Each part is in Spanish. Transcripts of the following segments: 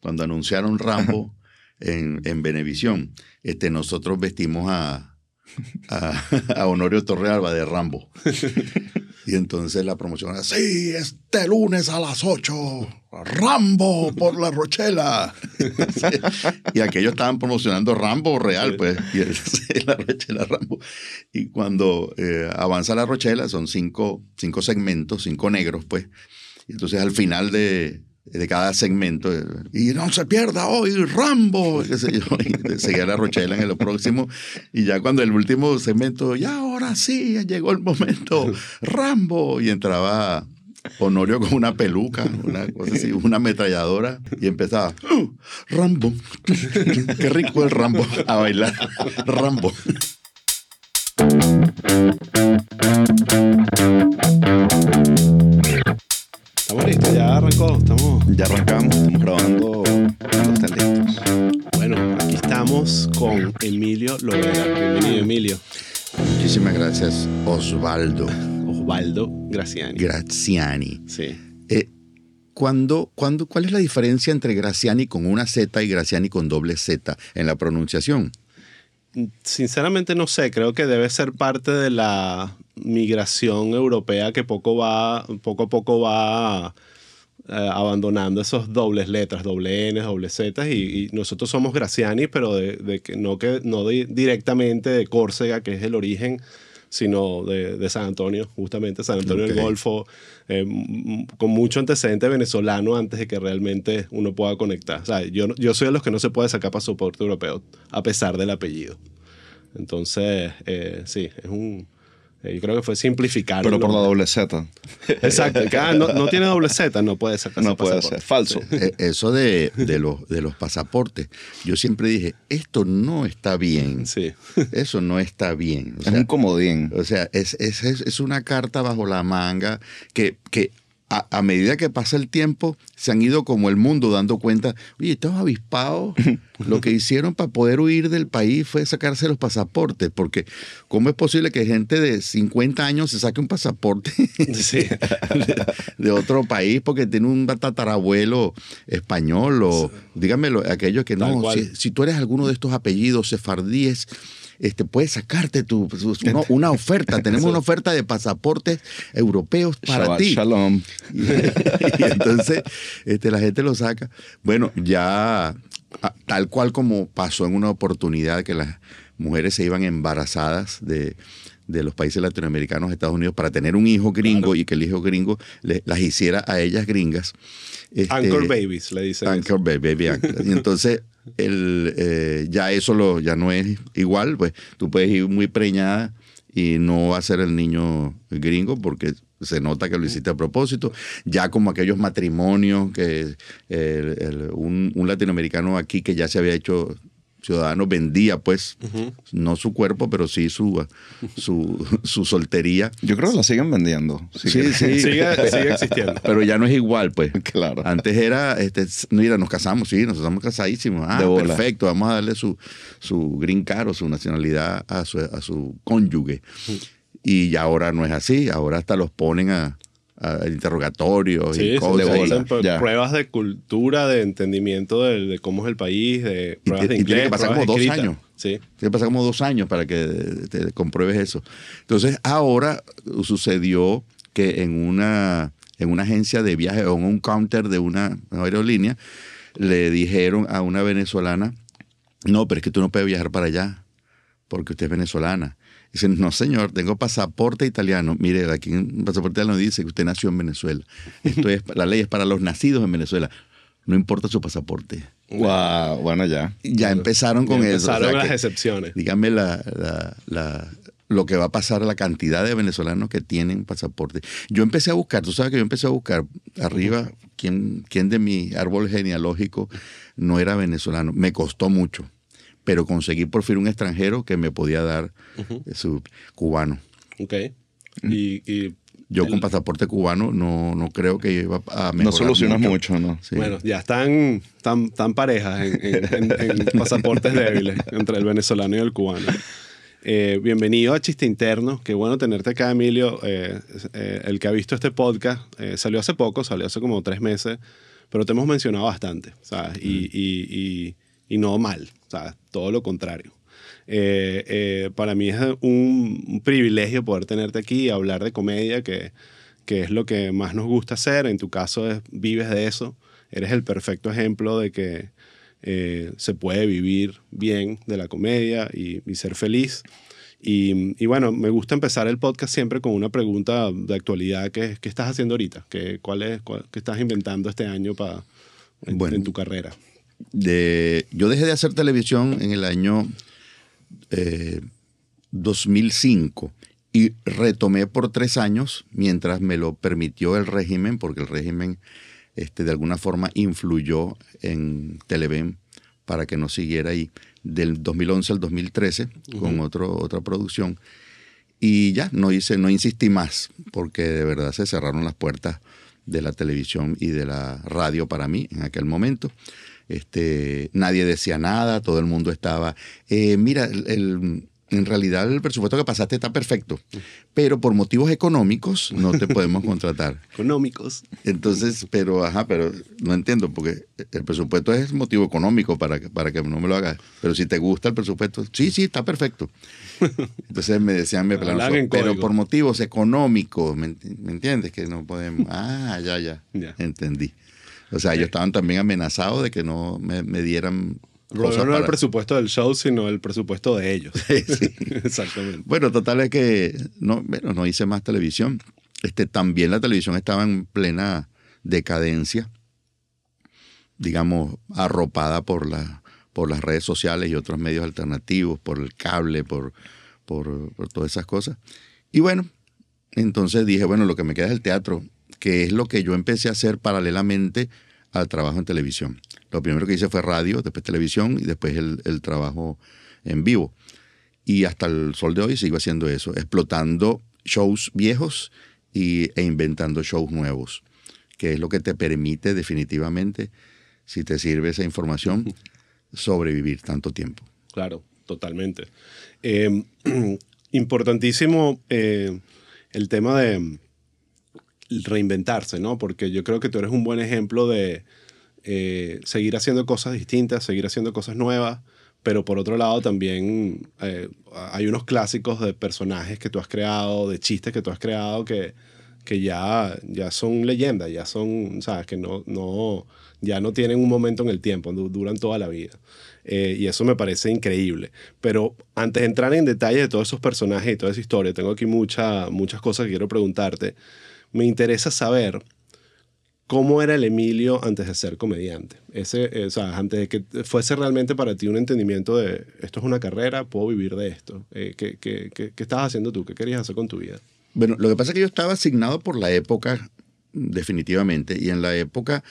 cuando anunciaron Rambo en, en Venevisión, este, nosotros vestimos a, a, a Honorio Torrealba de Rambo. Y entonces la promoción era, sí, este lunes a las 8, Rambo por la Rochela. y aquellos estaban promocionando Rambo real, pues, y el, la Rochela Rambo. Y cuando eh, avanza la Rochela, son cinco, cinco segmentos, cinco negros, pues. Y entonces al final de, de cada segmento. Y no se pierda hoy Rambo. Qué sé yo, y seguía la Rochela en el próximo. Y ya cuando el último segmento, ya ahora sí, llegó el momento, Rambo. Y entraba Honorio con una peluca, una cosa una ametralladora. Y empezaba, "Oh, Rambo. Qué rico el Rambo. A bailar. Rambo. Estamos listos, ya arrancó. Estamos. Ya arrancamos, estamos grabando cuando estén listos. Bueno, aquí estamos con Emilio Lovera. Bienvenido, Emilio. Muchísimas gracias, Osvaldo Osvaldo Graciani. Graziani. Sí. Eh, ¿cuándo, cuándo, ¿Cuál es la diferencia entre Graziani con una Z y Graziani con doble Z en la pronunciación? Sinceramente no sé, creo que debe ser parte de la migración europea que poco va, poco a poco va eh, abandonando esos dobles letras, doble N, doble Z, y, y nosotros somos Graciani, pero de, de que no, que, no de- directamente de Córcega, que es el origen, sino de, de San Antonio, justamente San Antonio Ok. del Golfo, eh, con mucho antecedente venezolano antes de que realmente uno pueda conectar. O sea, yo, yo soy de los que no se puede sacar pasaporte europeo, a pesar del apellido. Entonces, eh, sí, es un... eh, yo creo que fue simplificar. Pero por la doble Z. Exacto. que, ah, no, no tiene doble Z, no puede sacar No puede ser. Falso. Eh, Eso de, de los, de los pasaportes, yo siempre dije, esto no está bien. Sí. Eso no está bien. O Es un comodín. o sea, es, es, es- es una carta bajo la manga que, que a, a medida que pasa el tiempo se han ido como el mundo dando cuenta, oye, estos avispados lo que hicieron para poder huir del país fue sacarse los pasaportes, porque ¿cómo es posible que gente de 50 años se saque un pasaporte Sí. de, de otro país porque tiene un tatarabuelo español o dígamelo, aquellos que no, si, si tú eres alguno de estos apellidos sefardíes, este, puedes sacarte tu, una, una oferta. Tenemos una oferta de pasaportes europeos para Shabbat ti. Shalom. Y, y entonces este, la gente lo saca. Bueno, ya a- tal cual como pasó en una oportunidad que las mujeres se iban embarazadas de, de los países latinoamericanos Estados Unidos para tener un hijo gringo y que el hijo gringo le- las hiciera a ellas gringas. Este, Anchor Babies, le dicen. Anchor Baby, baby anchor. Y entonces el, eh, ya eso lo, ya no es igual, pues tú puedes ir muy preñada y no va a ser el niño gringo porque se nota que lo hiciste a propósito. Ya como aquellos matrimonios que el- el- un, un latinoamericano aquí que ya se había hecho ciudadano vendía pues no su cuerpo pero sí su su, su soltería Yo creo que la siguen vendiendo. sí sí Sigue, sigue existiendo. pero ya no es igual pues Claro. antes era, este, mira, nos casamos, sí, nos estamos casadísimos. Ah, perfecto, vamos a darle su, su green card o su nacionalidad a su, a su cónyuge. Y ya ahora no es así, ahora hasta los ponen a, a interrogatorios Sí, y se cosas. de hacen pruebas de cultura, de entendimiento de, de cómo es el país, de Y pruebas te- de y tiene inglés, que pasar como dos escritas. años. Sí. Tiene que pasar como dos años para que te compruebes eso. Entonces, ahora sucedió que en una, en una agencia de viaje o en un counter de una aerolínea, le dijeron a una venezolana, no, pero es que tú no puedes viajar para allá, porque usted es venezolana. Dicen, no señor, tengo pasaporte italiano. Mire, aquí en pasaporte italiano dice que usted nació en Venezuela. Esto es, la ley es para los nacidos en Venezuela. No importa su pasaporte. Wow, bueno, ya. Ya empezaron con Ya eso. o sea empezaron las que- excepciones. dígame la, la- la- lo que va a pasar a la cantidad de venezolanos que tienen pasaporte. Yo empecé a buscar, tú sabes que yo empecé a buscar arriba quién, quién de mi árbol genealógico no era venezolano. Me costó mucho, pero conseguí por fin un extranjero que me podía dar Ujú. su cubano. Ok. Y, y, Yo El- con pasaporte cubano no, no creo que iba a mejorar No solucionas mucho, ¿no? Sí. bueno, ya están tan, tan parejas en, en- en- en pasaportes débiles entre el venezolano y el cubano. Eh, bienvenido a Chiste Interno. Qué bueno tenerte acá, Emilio. Eh, eh, el que ha visto este podcast eh, salió hace poco, salió hace como tres meses. pero te hemos mencionado bastante, ¿sabes? Y, y, y, y no mal, ¿sabes? Todo lo contrario. Eh, eh, para mí es un, un, privilegio poder tenerte aquí y hablar de comedia, que, que es lo que más nos gusta hacer. En tu caso es, vives de eso. Eres el perfecto ejemplo de que eh, se puede vivir bien de la comedia y, y ser feliz. Y, y, bueno, me gusta empezar el podcast siempre con una pregunta de actualidad. ¿Qué, qué estás haciendo ahorita? ¿Qué, cuál es, cuál, ¿Qué estás inventando este año para en, bueno, en tu carrera? De, yo dejé de hacer televisión en el año eh, 2005 y retomé por tres años mientras me lo permitió el régimen, porque el régimen este, de alguna forma influyó en Televen para que no siguiera ahí, del 2011 al 2013 uh -huh. con otro, otra producción. Y ya, no, hice, no insistí más, porque de verdad se cerraron las puertas de la televisión y de la radio para mí en aquel momento. Este, nadie decía nada, todo el mundo estaba, eh, mira, el, el, en realidad el presupuesto que pasaste está perfecto, pero por motivos económicos no te podemos contratar. económicos. Entonces, pero, ajá, pero no entiendo, porque el presupuesto es motivo económico para, para que no me lo hagas. Pero si te gusta el presupuesto, sí, sí, está perfecto. Entonces me decían, me plan, pero por motivos económicos, ¿me, ¿me, entiendes? Que no podemos. Ah, ya, ya, ya. entendí. O sea, ellos estaban también amenazados de que no me, me dieran no, no para... el presupuesto del show, sino el presupuesto de ellos. sí. Exactamente. Bueno, total es que no, bueno, no hice más televisión. Este, también la televisión estaba en plena decadencia, digamos, arropada por, la, por las redes sociales y otros medios alternativos, por el cable, por, por, por todas esas cosas. Y bueno, entonces dije, bueno, lo que me queda es el teatro, que es lo que yo empecé a hacer paralelamente al trabajo en televisión. Lo primero que hice fue radio, después televisión y después el, el trabajo en vivo. Y hasta el sol de hoy sigo haciendo eso, explotando shows viejos y, e inventando shows nuevos, que es lo que te permite definitivamente, si te sirve esa información, sobrevivir tanto tiempo. Claro, totalmente. Eh, importantísimo eh, el tema de reinventarse, ¿no? Porque yo creo que tú eres un buen ejemplo de eh, seguir haciendo cosas distintas, seguir haciendo cosas nuevas, pero por otro lado también eh, hay unos clásicos de personajes que tú has creado, de chistes que tú has creado que, que ya, ya son leyendas, ya son, sabes, que no, no, ya no tienen un momento en el tiempo, duran toda la vida. Eh, y eso me parece increíble. Pero antes de entrar en detalle de todos esos personajes y toda esa historia, tengo aquí mucha, muchas cosas que quiero preguntarte me interesa saber cómo era el Emilio antes de ser comediante. Ese, eh, o sea, antes de que fuese realmente para ti un entendimiento de esto es una carrera, puedo vivir de esto. Eh, ¿qué, qué, qué, estabas haciendo tú? ¿Qué querías hacer con tu vida? Bueno, lo que pasa es que yo estaba asignado por la época, definitivamente, y en la época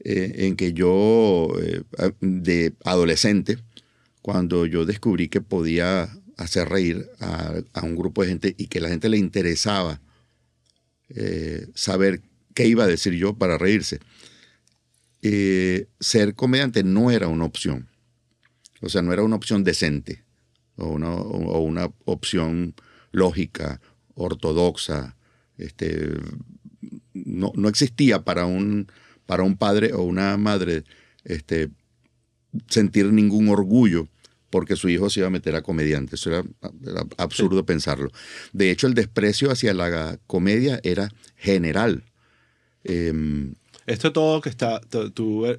eh, en que yo, eh, de adolescente, cuando yo descubrí que podía hacer reír a un grupo de gente y que la gente le interesaba eh, saber qué iba a decir yo para reírse. Eh, ser comediante no era una opción. O sea, no era una opción decente o una, o una opción lógica, ortodoxa. Este, no, no, existía para un, para un padre o una madre este, sentir ningún orgullo porque su hijo se iba a meter a comediante. Eso era, era absurdo sí. pensarlo. De hecho, el desprecio hacia la comedia era general. Eh, esto todo que está, tú,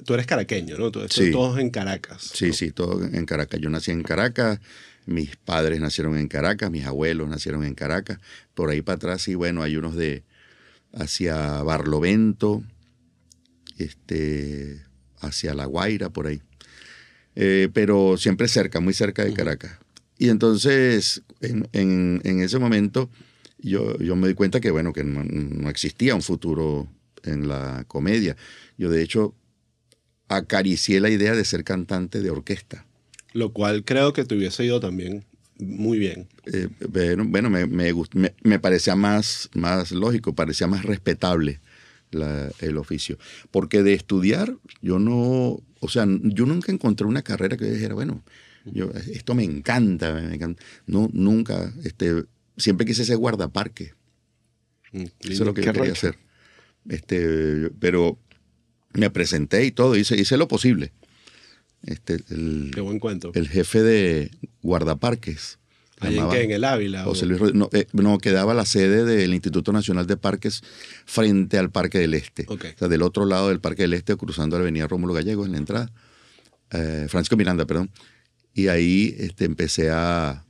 tú eres caraqueño, ¿no? Esto sí. Todos en Caracas. Sí, ¿no? sí, todo en Caracas. Yo nací en Caracas, mis padres nacieron en Caracas, mis abuelos nacieron en Caracas. Por ahí para atrás, sí, bueno, hay unos de hacia Barlovento, este, hacia La Guaira, por ahí eh, pero siempre cerca, muy cerca de Caracas. Y entonces, en, en, en ese momento, yo, yo, me di cuenta que, bueno, que no, no, existía un futuro en la comedia. Yo, de hecho, acaricié la idea de ser cantante de orquesta. Lo cual creo que te hubiese ido también muy bien. Eh, bueno, bueno me, me, me, me, parecía más, más lógico, parecía más respetable la, el oficio. Porque de estudiar, yo no, o sea, yo nunca encontré una carrera que dijera, bueno, yo, esto me encanta, me encanta. No, nunca, este, siempre quise ser guardaparque. Mm, Eso es lo que yo quería hacer. Este, pero Me presenté y todo, hice, hice lo posible. Este, el, Qué buen cuento. el jefe de guardaparques. ¿Ahí en llamaba qué? ¿En el Ávila? José Luis Rodríguez. No, eh, no, quedaba la sede del Instituto Nacional de Parques frente al Parque del Este. O sea, del otro lado del Parque del Este, cruzando la avenida Rómulo Gallegos en la entrada. Eh, Francisco Miranda, perdón. Y ahí este, empecé a, a-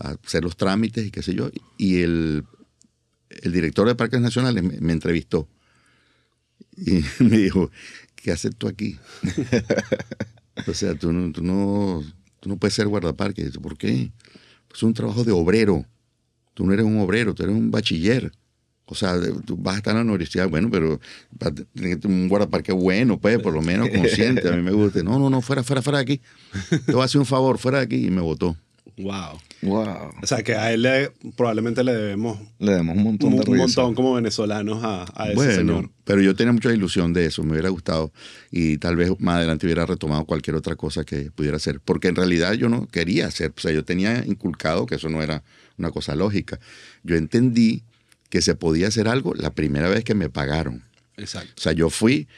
a hacer los trámites y qué sé yo. Y el, el director de Parques Nacionales me, me entrevistó. Y me dijo, ¿qué haces tú aquí? o sea, tú no, tú no, tú no puedes ser guardaparque. Dice, ¿Por qué? Pues es un trabajo de obrero. Tú no eres un obrero, tú eres un bachiller. O sea, tú vas a estar en la universidad, bueno, pero un guardaparque bueno, pues, por lo menos consciente. A mí me gusta. No, no, no, fuera, fuera, fuera de aquí. Te voy a hacer un favor, fuera de aquí. Y me votó. Wow. Wow. O sea, que a él le- probablemente le debemos Le damos un montón un, de un risa. montón como venezolanos a, a ese bueno, señor. pero yo tenía mucha ilusión de eso, me hubiera gustado y tal vez más adelante hubiera retomado cualquier otra cosa que pudiera hacer, porque en realidad yo no quería hacer, o sea, yo tenía inculcado que eso no era una cosa lógica. Yo entendí que se podía hacer algo la primera vez que me pagaron. Exacto. O sea, yo fui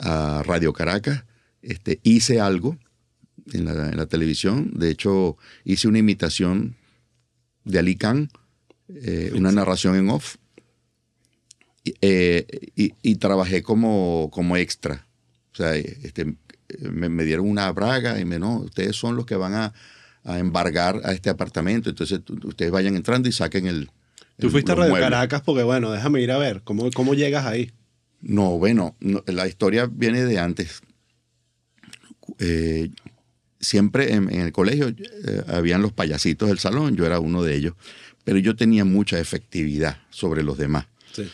a Radio Caracas, este, hice algo en la, en la televisión. De hecho, hice una imitación de Ali Khan, eh, una narración en off. Y, eh, y- y trabajé como, como extra. O sea, este, me, me dieron una braga y me no, ustedes son los que van a, a embargar a este apartamento. Entonces, ustedes vayan entrando y saquen el. Tú el- fuiste a Radio muebles. Caracas porque, bueno, déjame ir a ver. ¿Cómo, cómo llegas ahí? No, bueno, no, la historia viene de antes. Eh, siempre en, en el colegio eh, habían los payasitos del salón, yo era uno de ellos, pero yo tenía mucha efectividad sobre los demás. Sí.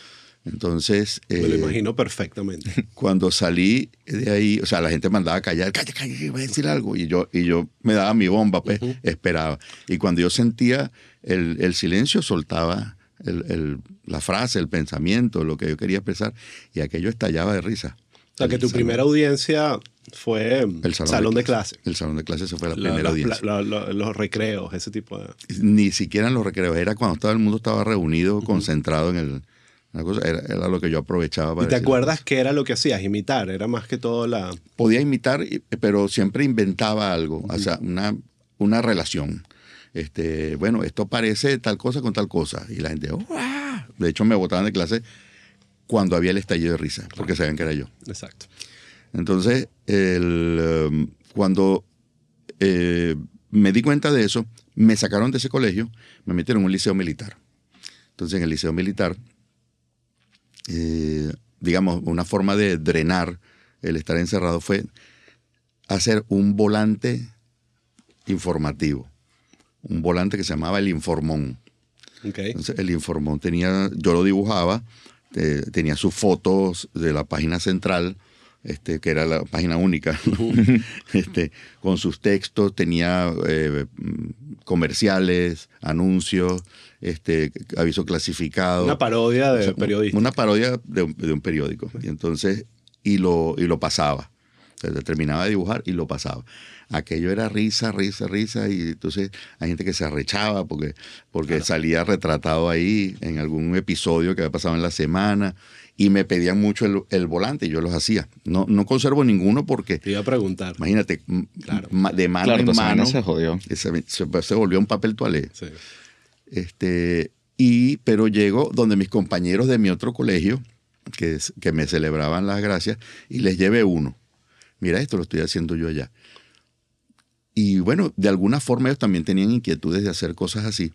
Entonces, Me lo eh, imagino perfectamente. cuando salí de ahí, o sea, la gente mandaba a callar, calla, calla, voy a decir algo, y yo, y yo me daba mi bomba, pues, esperaba. Y cuando yo sentía el, el silencio, soltaba el- el- la frase, el pensamiento, lo que yo quería expresar, y aquello estallaba de risa. O sea, que tu primera audiencia fue el salón, de, clase. El salón de clase, esa fue la, La- primera los, audiencia. pla- la- la- los recreos, ese tipo de... Ni siquiera en los recreos, era cuando todo el mundo estaba reunido, concentrado en el... una cosa, era, era lo que yo aprovechaba para ¿Y te acuerdas qué era lo que hacías? Imitar, era más que todo la... podía imitar, pero siempre inventaba algo, o sea, una, una relación. Este, bueno, esto parece tal cosa con tal cosa. Y la gente, de hecho, me botaban de clase cuando había el estallido de risa, porque sabían que era yo. Exacto. Entonces, el, um, cuando eh, me di cuenta de eso, me sacaron de ese colegio, me metieron en un liceo militar. Entonces, en el liceo militar, eh, digamos, una forma de drenar el estar encerrado fue hacer un volante informativo, un volante que se llamaba el Informón. Entonces, el Informón tenía, yo lo dibujaba, eh, tenía sus fotos de la página central, este, que era la página única, este, con sus textos, tenía eh, comerciales, anuncios, este, aviso clasificado. Una parodia de O sea, periodista. Una parodia de un, de un periódico. Y entonces, y lo, y lo pasaba. O sea, terminaba de dibujar y lo pasaba. Aquello era risa, risa, risa. Y entonces hay gente que se arrechaba porque, porque salía retratado ahí en algún episodio que había pasado en la semana. Y me pedían mucho el, el volante y yo los hacía. No, no conservo ninguno porque, Te iba a preguntar. imagínate, Claro. de mano Claro, en pues mano. se jodió. Se, se- se volvió un papel toalé. Sí. Este, y, pero llego donde mis compañeros de mi otro colegio, que, que me celebraban las gracias, y les llevé uno. Mira, esto lo estoy haciendo yo allá. Y bueno, de alguna forma ellos también tenían inquietudes de hacer cosas así.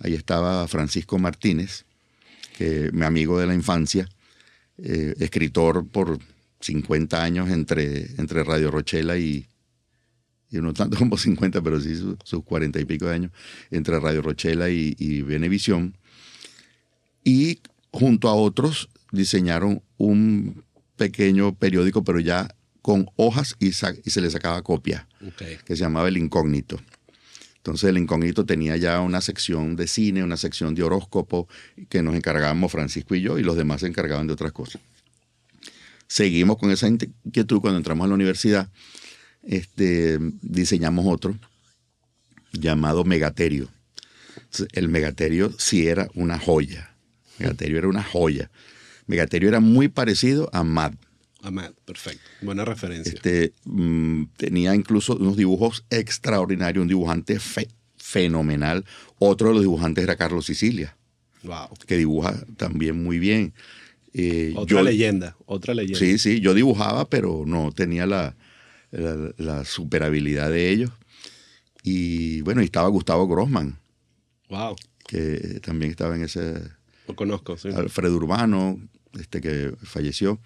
Ahí estaba Francisco Martínez, que mi amigo de la infancia, eh, escritor por 50 años entre, entre Radio Rochela y, y no tanto como 50, pero sí su- sus 40 y pico de años, entre Radio Rochela y, y Venevisión. Y junto a otros diseñaron un pequeño periódico, pero ya con hojas y, se le sacaba copia, que se llamaba El Incógnito. Entonces el Incógnito tenía ya una sección de cine, una sección de horóscopo, que nos encargábamos Francisco y yo, y los demás se encargaban de otras cosas. Seguimos con esa inquietud cuando entramos a la universidad, este, diseñamos otro llamado Megaterio. El Megaterio sí era una joya. Megaterio era una joya. Megaterio era muy parecido a Mad. Ahmad, perfecto. Buena referencia. Este, mm, tenía incluso unos dibujos extraordinarios, un dibujante fe- fenomenal. Otro de los dibujantes era Carlos Sicilia, wow. que dibuja también muy bien. Eh, Otra yo- leyenda, otra leyenda. Sí, sí, yo dibujaba, pero no tenía la, la, la super habilidad de ellos. Y bueno, y estaba Gustavo Grossman, Wow. que también estaba en ese, Lo conozco, sí. Alfredo Urbano, este que falleció,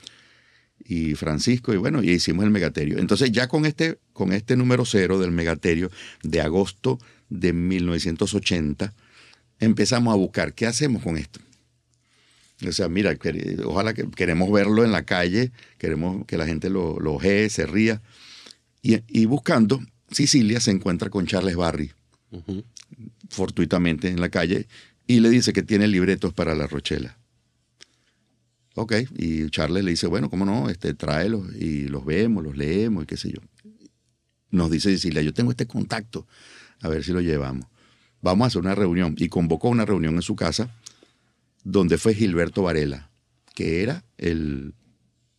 y Francisco, y bueno, y hicimos el megaterio. Entonces ya con este, con este número cero del megaterio de agosto de 1980, empezamos a buscar, ¿qué hacemos con esto? O sea, mira, ojalá que queremos verlo en la calle, queremos que la gente lo, lo ojee, se ría. Y, y buscando, Sicilia se encuentra con Charles Barry, fortuitamente en la calle, y le dice que tiene libretos para la Rochela. Ok, y Charles le dice, bueno, ¿cómo no? Este, tráelos y los vemos, los leemos y qué sé yo. Nos dice Sicilia, yo tengo este contacto, a ver si lo llevamos. Vamos a hacer una reunión. Y convocó una reunión en su casa donde fue Gilberto Varela, que era el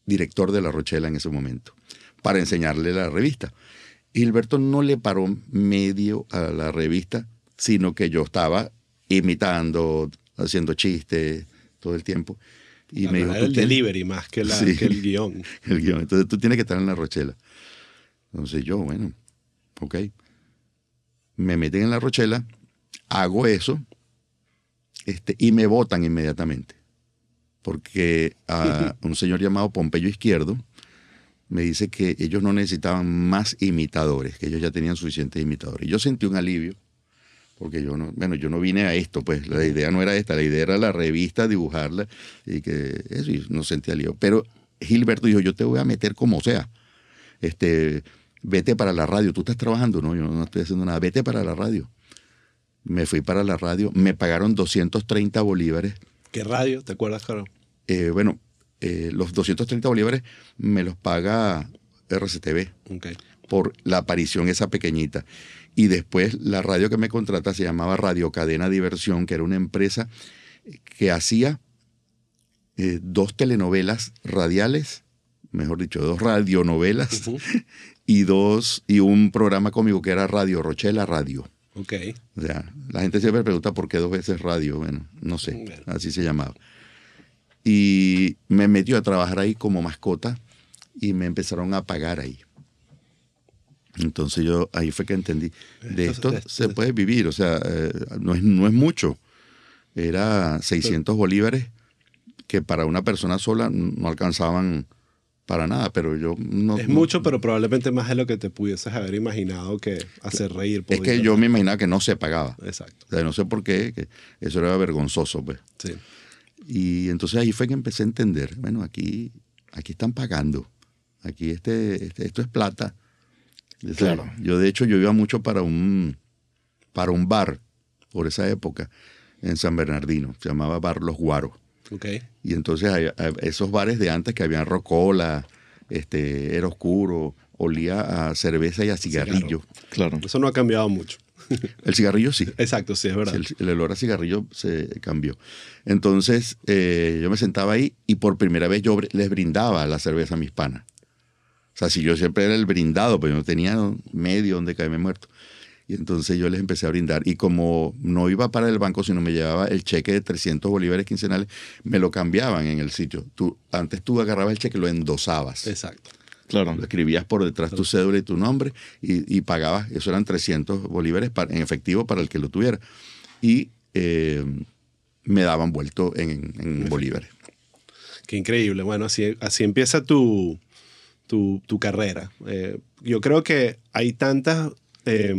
director de La Rochela en ese momento, para enseñarle la revista. Gilberto no le paró medio a la revista, sino que yo estaba imitando, haciendo chistes todo el tiempo. Y Claro, me dijo, era "Tú el tienes- delivery más que, la, Sí. que el guion. el guion. Entonces tú tienes que estar en la Rochela. Entonces yo, bueno, ok. Me meten en la Rochela, hago eso este, y me votan inmediatamente. Porque a un señor llamado Pompeyo Izquierdo me dice que ellos no necesitaban más imitadores, que ellos ya tenían suficientes imitadores. Y yo sentí un alivio, porque yo no, bueno, yo no vine a esto, pues la idea no era esta, la idea era la revista, dibujarla, y que eso, y no sentí alivio. Pero Gilberto dijo, yo te voy a meter como sea. Este, vete para la radio, tú estás trabajando, no, yo no estoy haciendo nada, vete para la radio. Me fui para la radio, me pagaron 230 bolívares. ¿Qué radio? ¿Te acuerdas, Caro? Eh, bueno, eh, los 230 bolívares me los paga RCTV por la aparición esa pequeñita. Y después la radio que me contrata se llamaba Radio Cadena Diversión, que era una empresa que hacía eh, dos telenovelas radiales, mejor dicho, dos radionovelas y dos y un programa cómico que era Radio Rochela Radio. Ok. O sea, la gente siempre pregunta por qué dos veces radio. Bueno, no sé, Bueno. así se llamaba. Y me metió a trabajar ahí como mascota y me empezaron a pagar ahí. Entonces yo ahí fue que entendí, de Esto- se puede vivir, o sea, eh, no, es, no es mucho. Era 600 bolívares que para una persona sola no alcanzaban para nada, pero yo no... Es no- mucho, pero probablemente más de lo que te pudieses haber imaginado que hacer reír. Es que yo me imaginaba que no se pagaba. Exacto. O sea, no sé por qué, que eso era vergonzoso, pues. Sí. Y entonces ahí fue que empecé a entender, bueno, aquí, aquí están pagando, aquí este, este- esto es plata. Claro. Yo de hecho yo iba mucho para un, para un bar por esa época en San Bernardino, se llamaba Bar Los Guaros. Y entonces hay- hay esos bares de antes que habían rocola, este, era oscuro, olía a cerveza y a cigarrillo. Claro. Eso no ha cambiado mucho. El cigarrillo sí. Exacto, sí, es verdad. El, el olor a cigarrillo se cambió. Entonces eh, yo me sentaba ahí y por primera vez yo les brindaba la cerveza a mis panas. O sea, si yo siempre era el brindado, pues yo no tenía medio donde caerme muerto. Y entonces yo les empecé a brindar. Y como no iba para el banco, sino me llevaba el cheque de 300 bolívares quincenales, me lo cambiaban en el sitio. Tú, antes tú agarrabas el cheque y lo endosabas. Exacto. Claro. Lo escribías por detrás tu cédula y tu nombre y, y pagabas, eso eran 300 bolívares en efectivo para el que lo tuviera. Y eh, me daban vuelto en, en bolívares. Qué increíble. Bueno, así, así empieza tu, tu, tu carrera. Eh, yo creo que hay tantas eh,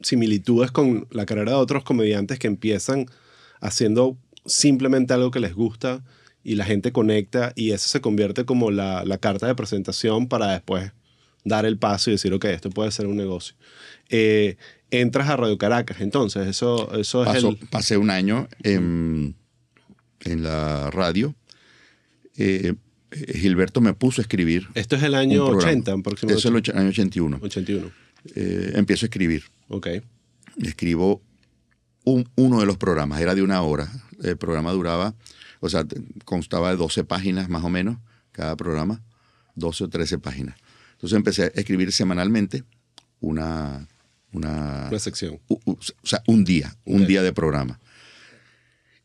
similitudes con la carrera de otros comediantes que empiezan haciendo simplemente algo que les gusta y la gente conecta y eso se convierte como la, la carta de presentación para después dar el paso y decir, ok, esto puede ser un negocio. Eh, entras a Radio Caracas, entonces, eso, eso es el... pasé un año en, en la radio. Eh, Gilberto me puso a escribir. Esto es el año un programa. 80, aproximadamente. Eso es el año 81. 81. Eh, empiezo a escribir. Ok. escribo un- uno de los programas, era de una hora. El programa duraba, o sea, constaba de 12 páginas más o menos, cada programa, 12 o 13 páginas. Entonces empecé a escribir semanalmente una... Una, Una sección. u- u- o sea, un día, un día de programa.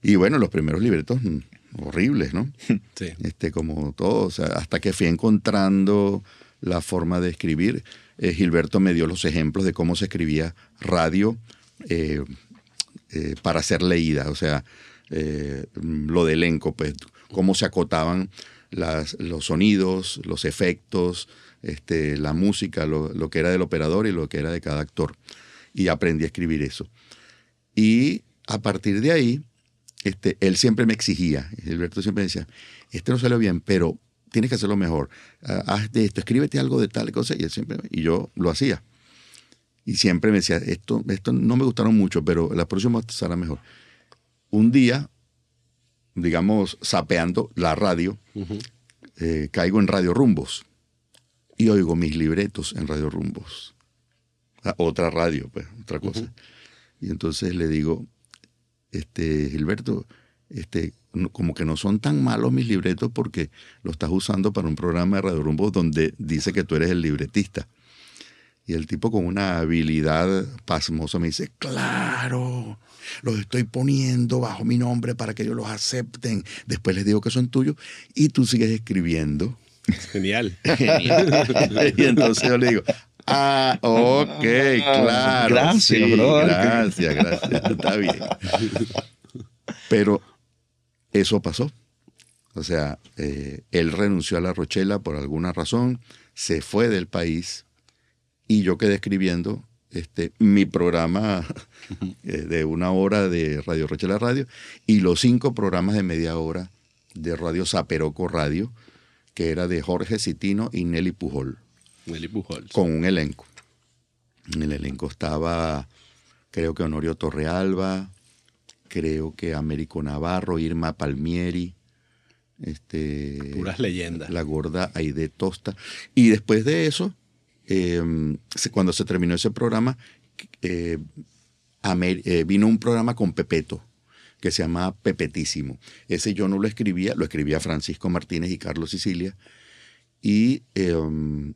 Y bueno, los primeros libretos mm, horribles, ¿no? Sí. este, como todo, o sea, hasta que fui encontrando la forma de escribir. Eh, Gilberto me dio los ejemplos de cómo se escribía radio eh, eh, para ser leída, o sea, lo de elenco, pues, cómo se acotaban las- los sonidos, los efectos, este, la música, lo, lo que era del operador y lo que era de cada actor. Y aprendí a escribir eso. Y a partir de ahí, este, él siempre me exigía, Gilberto siempre me decía, este no salió bien, pero tienes que hacerlo mejor. Ah, haz de esto, escríbete algo de tal cosa, y él siempre, y yo lo hacía. Y siempre me decía, esto, esto no me gustaron mucho, pero la próxima será mejor. Un día, digamos, sapeando la radio, eh, caigo en Radio Rumbos y oigo mis libretos en Radio Rumbos. Ah, otra radio, pues, otra cosa. Y entonces le digo, este, Gilberto, este, como que no son tan malos mis libretos porque lo estás usando para un programa de Radio Rumbos donde dice que tú eres el libretista. Y el tipo con una habilidad pasmosa me dice, claro, los estoy poniendo bajo mi nombre para que ellos los acepten. Después les digo que son tuyos y tú sigues escribiendo. Genial. y entonces yo le digo, ah, ok, claro. Gracias, sí. Gracias, gracias. Está bien. Pero eso pasó. O sea, eh, él renunció a la Rochela por alguna razón, se fue del país y yo quedé escribiendo este, mi programa eh, de una hora de Radio Rochela Radio y los cinco programas de media hora de Radio Zaperoco Radio, que era de Jorge Citino y Nelly Pujol, Pujols. con un elenco. En el elenco estaba, creo que Honorio Torrealba, creo que Américo Navarro, Irma Palmieri, este, Puras leyendas. la gorda Aide Tosta. Y después de eso, eh, se- cuando se terminó ese programa, eh, eh, vino un programa con Pepeto, que se llamaba Pepetísimo. Ese yo no lo escribía, lo escribía Francisco Martínez y Carlos Sicilia. Y eh,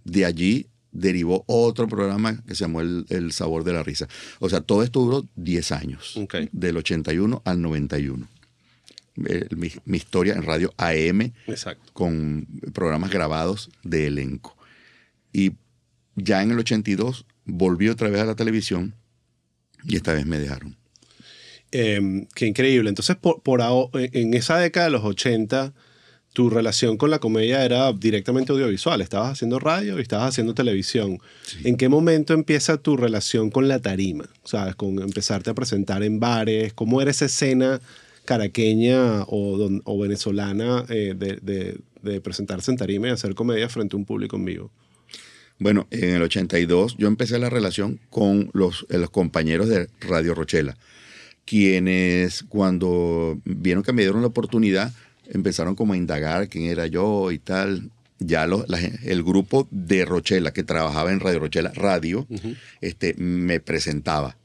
de allí derivó otro programa que se llamó El, El Sabor de la Risa. O sea, todo esto duró 10 años, Ok. del 81 al 91. Eh, mi, mi historia en radio AM Exacto. con programas grabados de elenco. Y ya en el 82 volví otra vez a la televisión y esta vez me dejaron. Eh, qué increíble. Entonces, por, por en esa década de los 80, tu relación con la comedia era directamente audiovisual. Estabas haciendo radio y estabas haciendo televisión. ¿En qué momento empieza tu relación con la tarima? ¿Sabes? Con empezarte a presentar en bares. ¿Cómo era esa escena caraqueña o, don- o venezolana eh, de, de- de presentarse en tarima y hacer comedia frente a un público en vivo? Bueno, en el 82 yo empecé la relación con los, eh, los compañeros de Radio Rochela, quienes cuando vieron que me dieron la oportunidad empezaron como a indagar quién era yo y tal. Ya lo- la gen- el grupo de Rochela que trabajaba en Radio Rochela Radio este, me presentaba.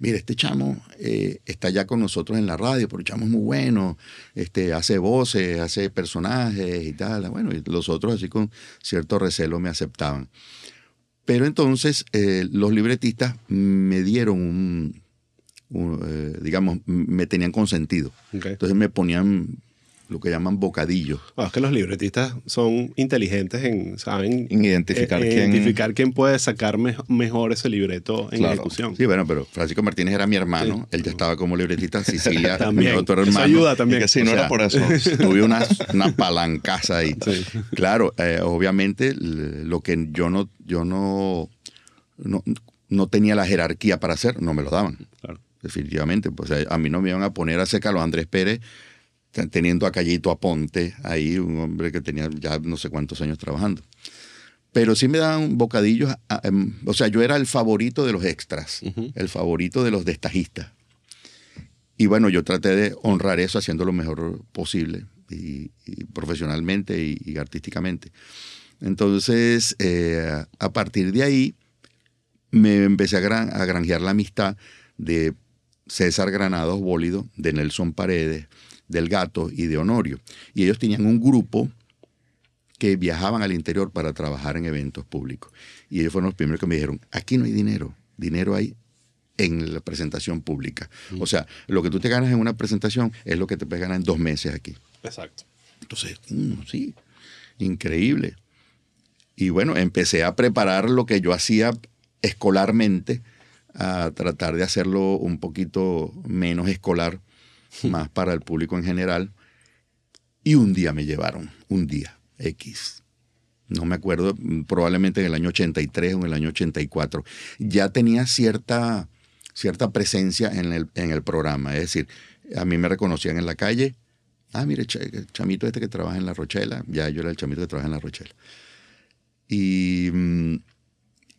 Mira, este chamo eh, está ya con nosotros en la radio, pero el chamo es muy bueno, este, hace voces, hace personajes y tal. Bueno, y los otros así con cierto recelo me aceptaban. Pero entonces eh, los libretistas me dieron un, un, eh, digamos, me tenían consentido. Entonces me ponían lo que llaman bocadillos. Ah, es que los libretistas son inteligentes en, saben En identificar eh, quién- identificar quién puede sacar me- mejor ese libreto en Claro. ejecución. Sí, bueno, pero Francisco Martínez era mi hermano, él ya estaba como libretista, Cecilia, También. mi otro Eso hermano. ayuda también. Que si O no sea, era por eso. Tuve una, una palancaza ahí. Sí. Claro, eh, obviamente lo que yo no, yo no, no, no tenía la jerarquía para hacer, no me lo daban. Claro. Definitivamente. Pues a a mí no me iban a poner a hacer Carlos Andrés Pérez teniendo a Callito Aponte ahí, un hombre que tenía ya no sé cuántos años trabajando. Pero sí me daban bocadillos, a- em, o sea, yo era el favorito de los extras, el favorito de los destajistas. Y bueno, yo traté de honrar eso haciendo lo mejor posible, y, y profesionalmente y, y artísticamente. Entonces, eh, a partir de ahí, me empecé a, gran- a granjear la amistad de César Granados Bólido, de Nelson Paredes, del Gato y de Honorio. Y ellos tenían un grupo que viajaban al interior para trabajar en eventos públicos. Y ellos fueron los primeros que me dijeron, aquí no hay dinero, dinero hay en la presentación pública. O sea, lo que tú te ganas en una presentación es lo que te puedes ganar en dos meses aquí. Exacto. Entonces, mm, sí, increíble. Y bueno, empecé a preparar lo que yo hacía escolarmente, a tratar de hacerlo un poquito menos escolar, más para el público en general. Y un día me llevaron, un día, X. No me acuerdo, probablemente en el año 83 o en el año 84. Ya tenía cierta, cierta presencia en el, en el programa. Es decir, a mí me reconocían en la calle. Ah, mire, el chamito este que trabaja en La Rochela. Ya yo era el chamito que trabaja en La Rochela. Y mm,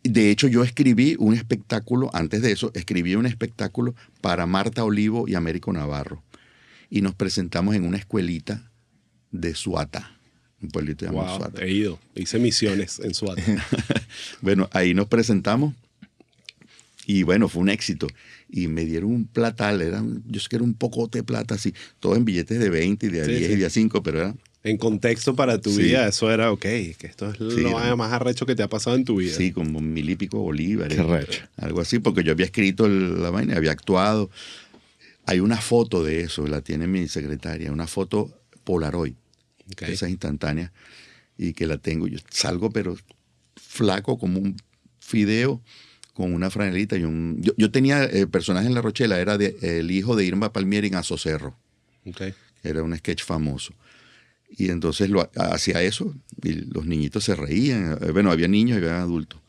de hecho yo escribí un espectáculo, antes de eso, escribí un espectáculo para Marta Olivo y Américo Navarro. Y nos presentamos en una escuelita de Suata, un pueblito llamado Wow, Suata. he ido. Hice misiones en Suata. Bueno, ahí nos presentamos y bueno, fue un éxito. Y me dieron un platal, era, un- yo sé que era un pocote de plata, así, todo en billetes de 20 y de Sí, 10 y sí. de a 5, pero era, En contexto para tu Sí. vida, eso era, ok, que esto es Sí, lo era- más arrecho que te ha pasado en tu vida. sí, como mil y pico bolívares. Qué recho. Algo así, porque yo había escrito el- la vaina, había actuado. Hay una foto de eso, la tiene mi secretaria, una foto Polaroid, Ok. de esas instantáneas, y que la tengo. Yo salgo, pero flaco como un fideo, con una franelita y un... Yo, yo tenía el personaje en La Rochela, era de- el hijo de Irma Palmieri en Azocerro, era un sketch famoso. Y entonces lo, hacía eso, y los niñitos se reían. eh, Bueno, había niños y había adultos.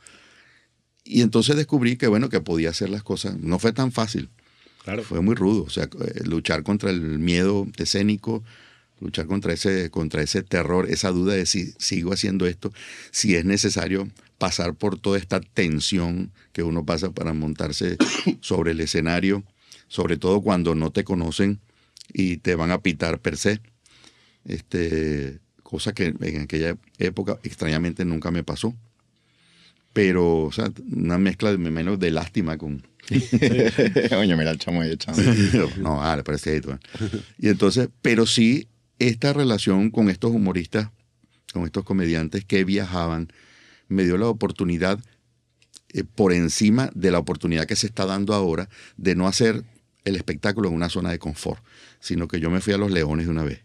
Y entonces descubrí que, bueno, que podía hacer las cosas. No fue tan fácil. Claro. Fue muy rudo. O sea, eh, luchar contra el miedo escénico, luchar contra ese, contra ese terror, esa duda de si sigo haciendo esto, si es necesario pasar por toda esta tensión que uno pasa para montarse sobre el escenario, sobre todo cuando no te conocen y te van a pitar per se. Este, cosa que en aquella época extrañamente nunca me pasó. Pero, o sea, una mezcla menos de lástima con, Coño, mira el chamo ahí echando. no, ah, le parece ahí, tú. Y entonces, pero sí, esta relación con estos humoristas, con estos comediantes que viajaban, me dio la oportunidad, eh, por encima de la oportunidad que se está dando ahora, de no hacer el espectáculo en una zona de confort, sino que yo me fui a Los Leones de una vez.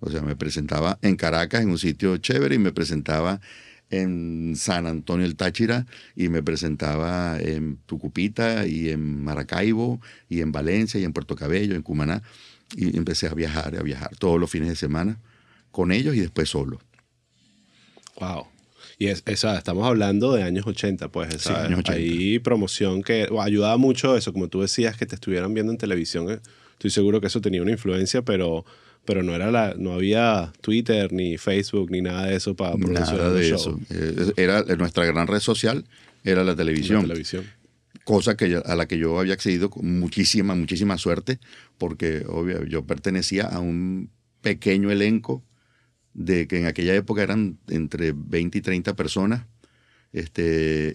O sea, me presentaba en Caracas, en un sitio chévere, y me presentaba en San Antonio el Táchira, y me presentaba en Tucupita, y en Maracaibo, y en Valencia, y en Puerto Cabello, en Cumaná. Y empecé a viajar, a viajar todos los fines de semana con ellos y después solo. Wow. Y es, esa, estamos hablando de años 80, pues. Sí, años 80. Ahí promoción que o, ayudaba mucho eso, como tú decías, que te estuvieran viendo en televisión. eh, Estoy seguro que eso tenía una influencia, pero, pero no, era la, no había Twitter, ni Facebook, ni nada de eso para Nada de show eso. Eh, Era nuestra gran red social, era la televisión. la televisión. cosa que yo- a la que yo había accedido con muchísima, muchísima suerte, porque obvio, yo pertenecía a un pequeño elenco de que en aquella época eran entre 20 y 30 personas, este,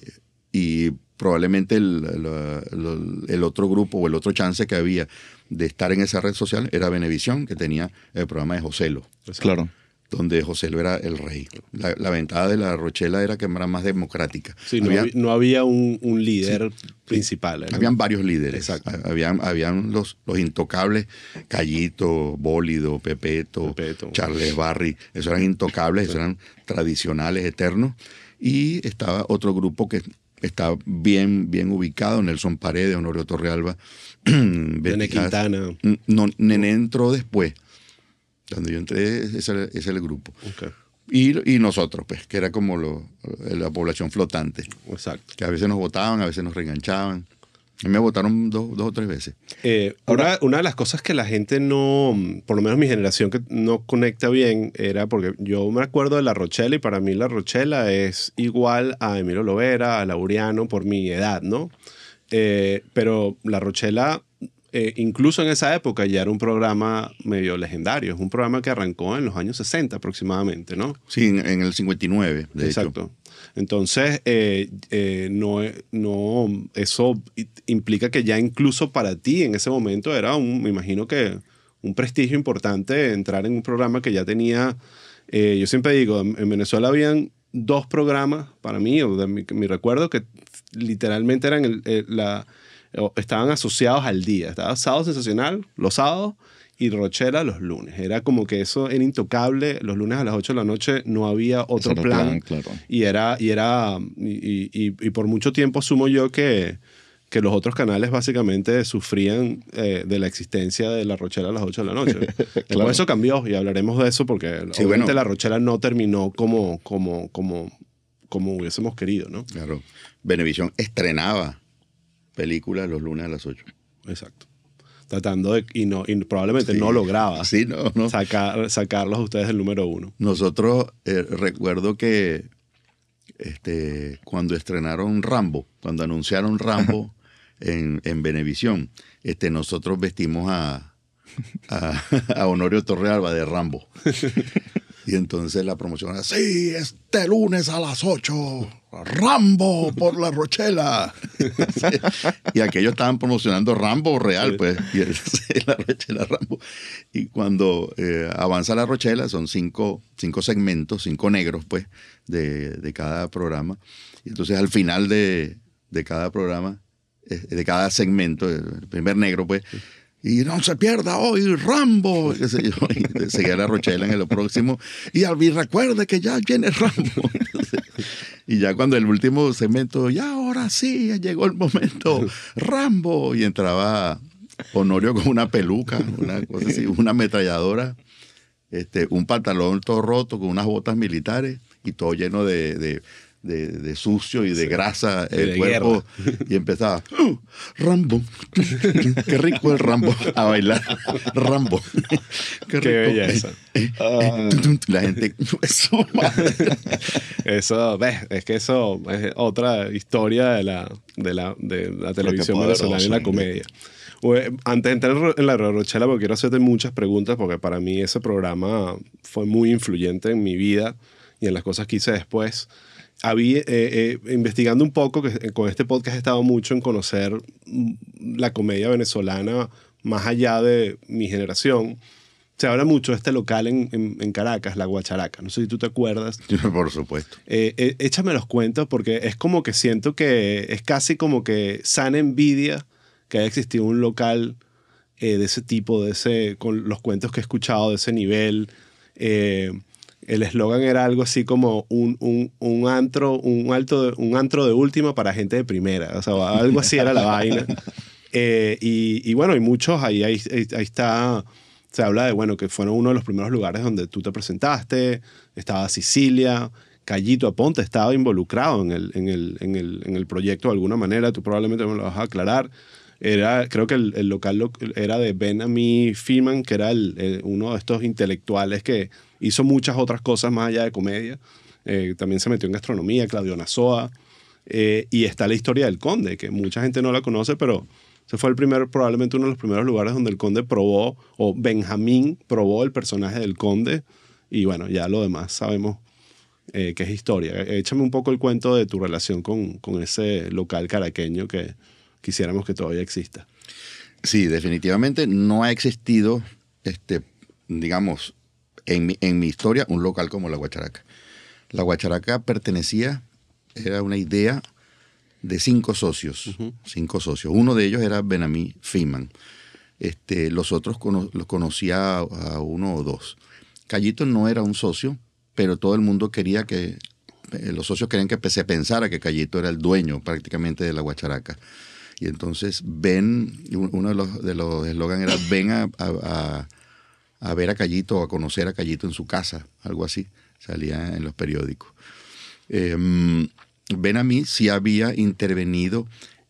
y probablemente el otro grupo o el otro chance que había de estar en esa red social era Venevisión, que tenía el programa de Joselo Claro. donde José lo era el rey. La, la ventaja de la Rochela era que era más democrática. Sí, no, Había- no había un, un líder principal. era- habían varios líderes. Exacto. Habían, habían los, los intocables, Callito, Bólido, Pepeto, Pepeto. Charles Barry. Esos eran intocables, esos eran tradicionales, eternos. Y estaba otro grupo que estaba bien, bien ubicado, Nelson Paredes, Honorio Torrealba. Nene. Quintana. No, Nene entró después. Cuando yo entré, ese era el grupo. Y, y nosotros, pues, que era como lo- la población flotante Exacto. que a veces nos votaban, a veces nos reganchaban. A mí me votaron dos, dos o tres veces. Eh, una, una de las cosas que la gente no, por lo menos mi generación que no conecta bien, era porque yo me acuerdo de La Rochela y para mí La Rochela es igual a Emilio Lovera, a Laureano, por mi edad, ¿no? Eh, pero La Rochela, eh, incluso en esa época, ya era un programa medio legendario. Es un programa que arrancó en los años 60 aproximadamente, ¿no? Sí, en, en el 59, de Exacto. hecho. Entonces, eh, eh, no, no, eso i- implica que ya incluso para ti en ese momento era un, me imagino que un prestigio importante entrar en un programa que ya tenía Eh, yo siempre digo, en, en Venezuela habían dos programas para mí, o de mi, mi recuerdo, que literalmente eran el- el- la, estaban asociados al día. Estaba Sábado Sensacional los sábados y Rochela los lunes. Era como que eso era intocable. Los lunes a las 8 de la noche no había otro plan. plan, claro. Y era, y era, y, y- y por mucho tiempo asumo yo que, que los otros canales básicamente sufrían eh, de la existencia de La Rochela a las 8 de la noche. Después eso cambió y hablaremos de eso porque Sí, obviamente bueno. La Rochela no terminó como, como, como, como hubiésemos querido, ¿no? Claro. Venevisión estrenaba películas los lunes a las 8. Exacto. Tratando de, y, no, y probablemente no lograba Sí, no, no. sacar, sacarlos a ustedes del número uno. Nosotros eh, recuerdo que este, cuando estrenaron Rambo, cuando anunciaron Rambo en, en Venevisión, este, nosotros vestimos a, a, a Honorio Torrealba de Rambo. Y entonces la promoción era, sí, este lunes a las 8, Rambo por la Rochela. y aquellos estaban promocionando Rambo real, pues, y la Rochela Rambo. Y cuando eh, avanza la Rochela, son cinco, cinco segmentos, cinco negros, pues, de, de cada programa. Y entonces al final de, de cada programa, eh, de cada segmento, el primer negro, pues, y no se pierda hoy Rambo, qué sé yo, y seguía la Rochela en el próximo, y Albi recuerde que ya viene Rambo. y ya cuando el último segmento, ya ahora sí, llegó el momento, Rambo, y entraba Honorio con una peluca, una cosa así, una ametralladora, este, un pantalón todo roto con unas botas militares y todo lleno de, de- de- de sucio y de grasa Y el de cuerpo. Y empezaba, "Oh, Rambo, qué rico el Rambo, a bailar. Rambo, qué rico. Qué belleza. Eh, tum, tum, La gente, eso, madre". Eso, ves, es que eso es otra historia de la, de la, de la televisión venezolana y la comedia. Ue- Antes de entrar en la Rochela, porque quiero hacerte muchas preguntas, porque para mí ese programa fue muy influyente en mi vida y en las cosas que hice después. Había, eh, eh, investigando un poco, que con este podcast he estado mucho en conocer la comedia venezolana más allá de mi generación. Se habla mucho de este local en, en- en Caracas, La Guacharaca. No sé si tú te acuerdas. Por supuesto. Eh, eh, échame los cuentos porque es como que siento que es casi como que sana envidia que haya existido un local eh, de ese tipo, de ese, con los cuentos que he escuchado de ese nivel. Eh, el eslogan era algo así como un, un, un antro, un, alto de- un antro de última para gente de primera. O sea, algo así era la vaina. Eh, y, y bueno, hay muchos, ahí, ahí, ahí- está, se habla de, bueno, que fueron uno de los primeros lugares donde tú te presentaste, estaba Sicilia, Callito Aponte estaba involucrado en el, en, el, en, el, en el proyecto de alguna manera, tú probablemente me lo vas a aclarar. Era, creo que el, el local lo- era de Ben Ami Freeman, que era uno de estos intelectuales que hizo muchas otras cosas más allá de comedia. Eh, también se metió en gastronomía, Claudio Nazoa. Eh, y está la historia del conde, que mucha gente no la conoce, pero ese fue el primer, probablemente uno de los primeros lugares donde el conde probó, o Benjamín probó el personaje del conde. Y bueno, ya lo demás sabemos eh, que es historia. Échame un poco el cuento de tu relación con, con ese local caraqueño que quisiéramos que todavía exista. Sí, definitivamente no ha existido, este, digamos, en mi, en mi historia, un local como la Guacharaca. La Guacharaca pertenecía, era una idea de cinco socios, cinco socios. Uno de ellos era Benamí Feynman. Este, los otros cono- los conocía a, a uno o dos. Callito no era un socio, pero todo el mundo quería que, eh, los socios querían que se pensara que Callito era el dueño prácticamente de la Guacharaca. Y entonces ven, uno de los de los era ven a, a- a- ver a Callito o a conocer a Callito en su casa, algo así, salía en los periódicos. Eh, ven a mí si había intervenido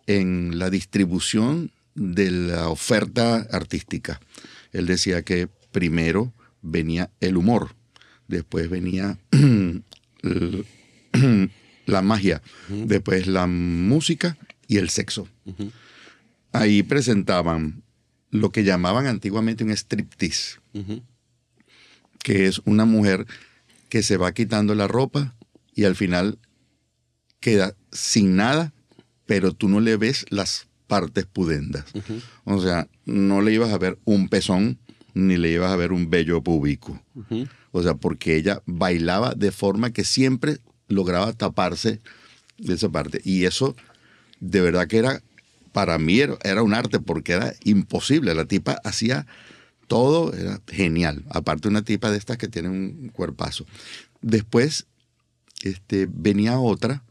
en la distribución de la oferta artística. Él decía que primero venía el humor, después venía la magia, después la música y el sexo. Ahí presentaban lo que llamaban antiguamente un striptease, que es una mujer que se va quitando la ropa y al final queda sin nada, pero tú no le ves las partes pudendas. O sea, no le ibas a ver un pezón ni le ibas a ver un vello púbico. O O sea, porque ella bailaba de forma que siempre lograba taparse de esa parte. Y eso, de verdad que era, para mí era, era un arte porque era imposible. La tipa hacía todo, era genial. Aparte una tipa de estas que tiene un cuerpazo. Después este, venía otra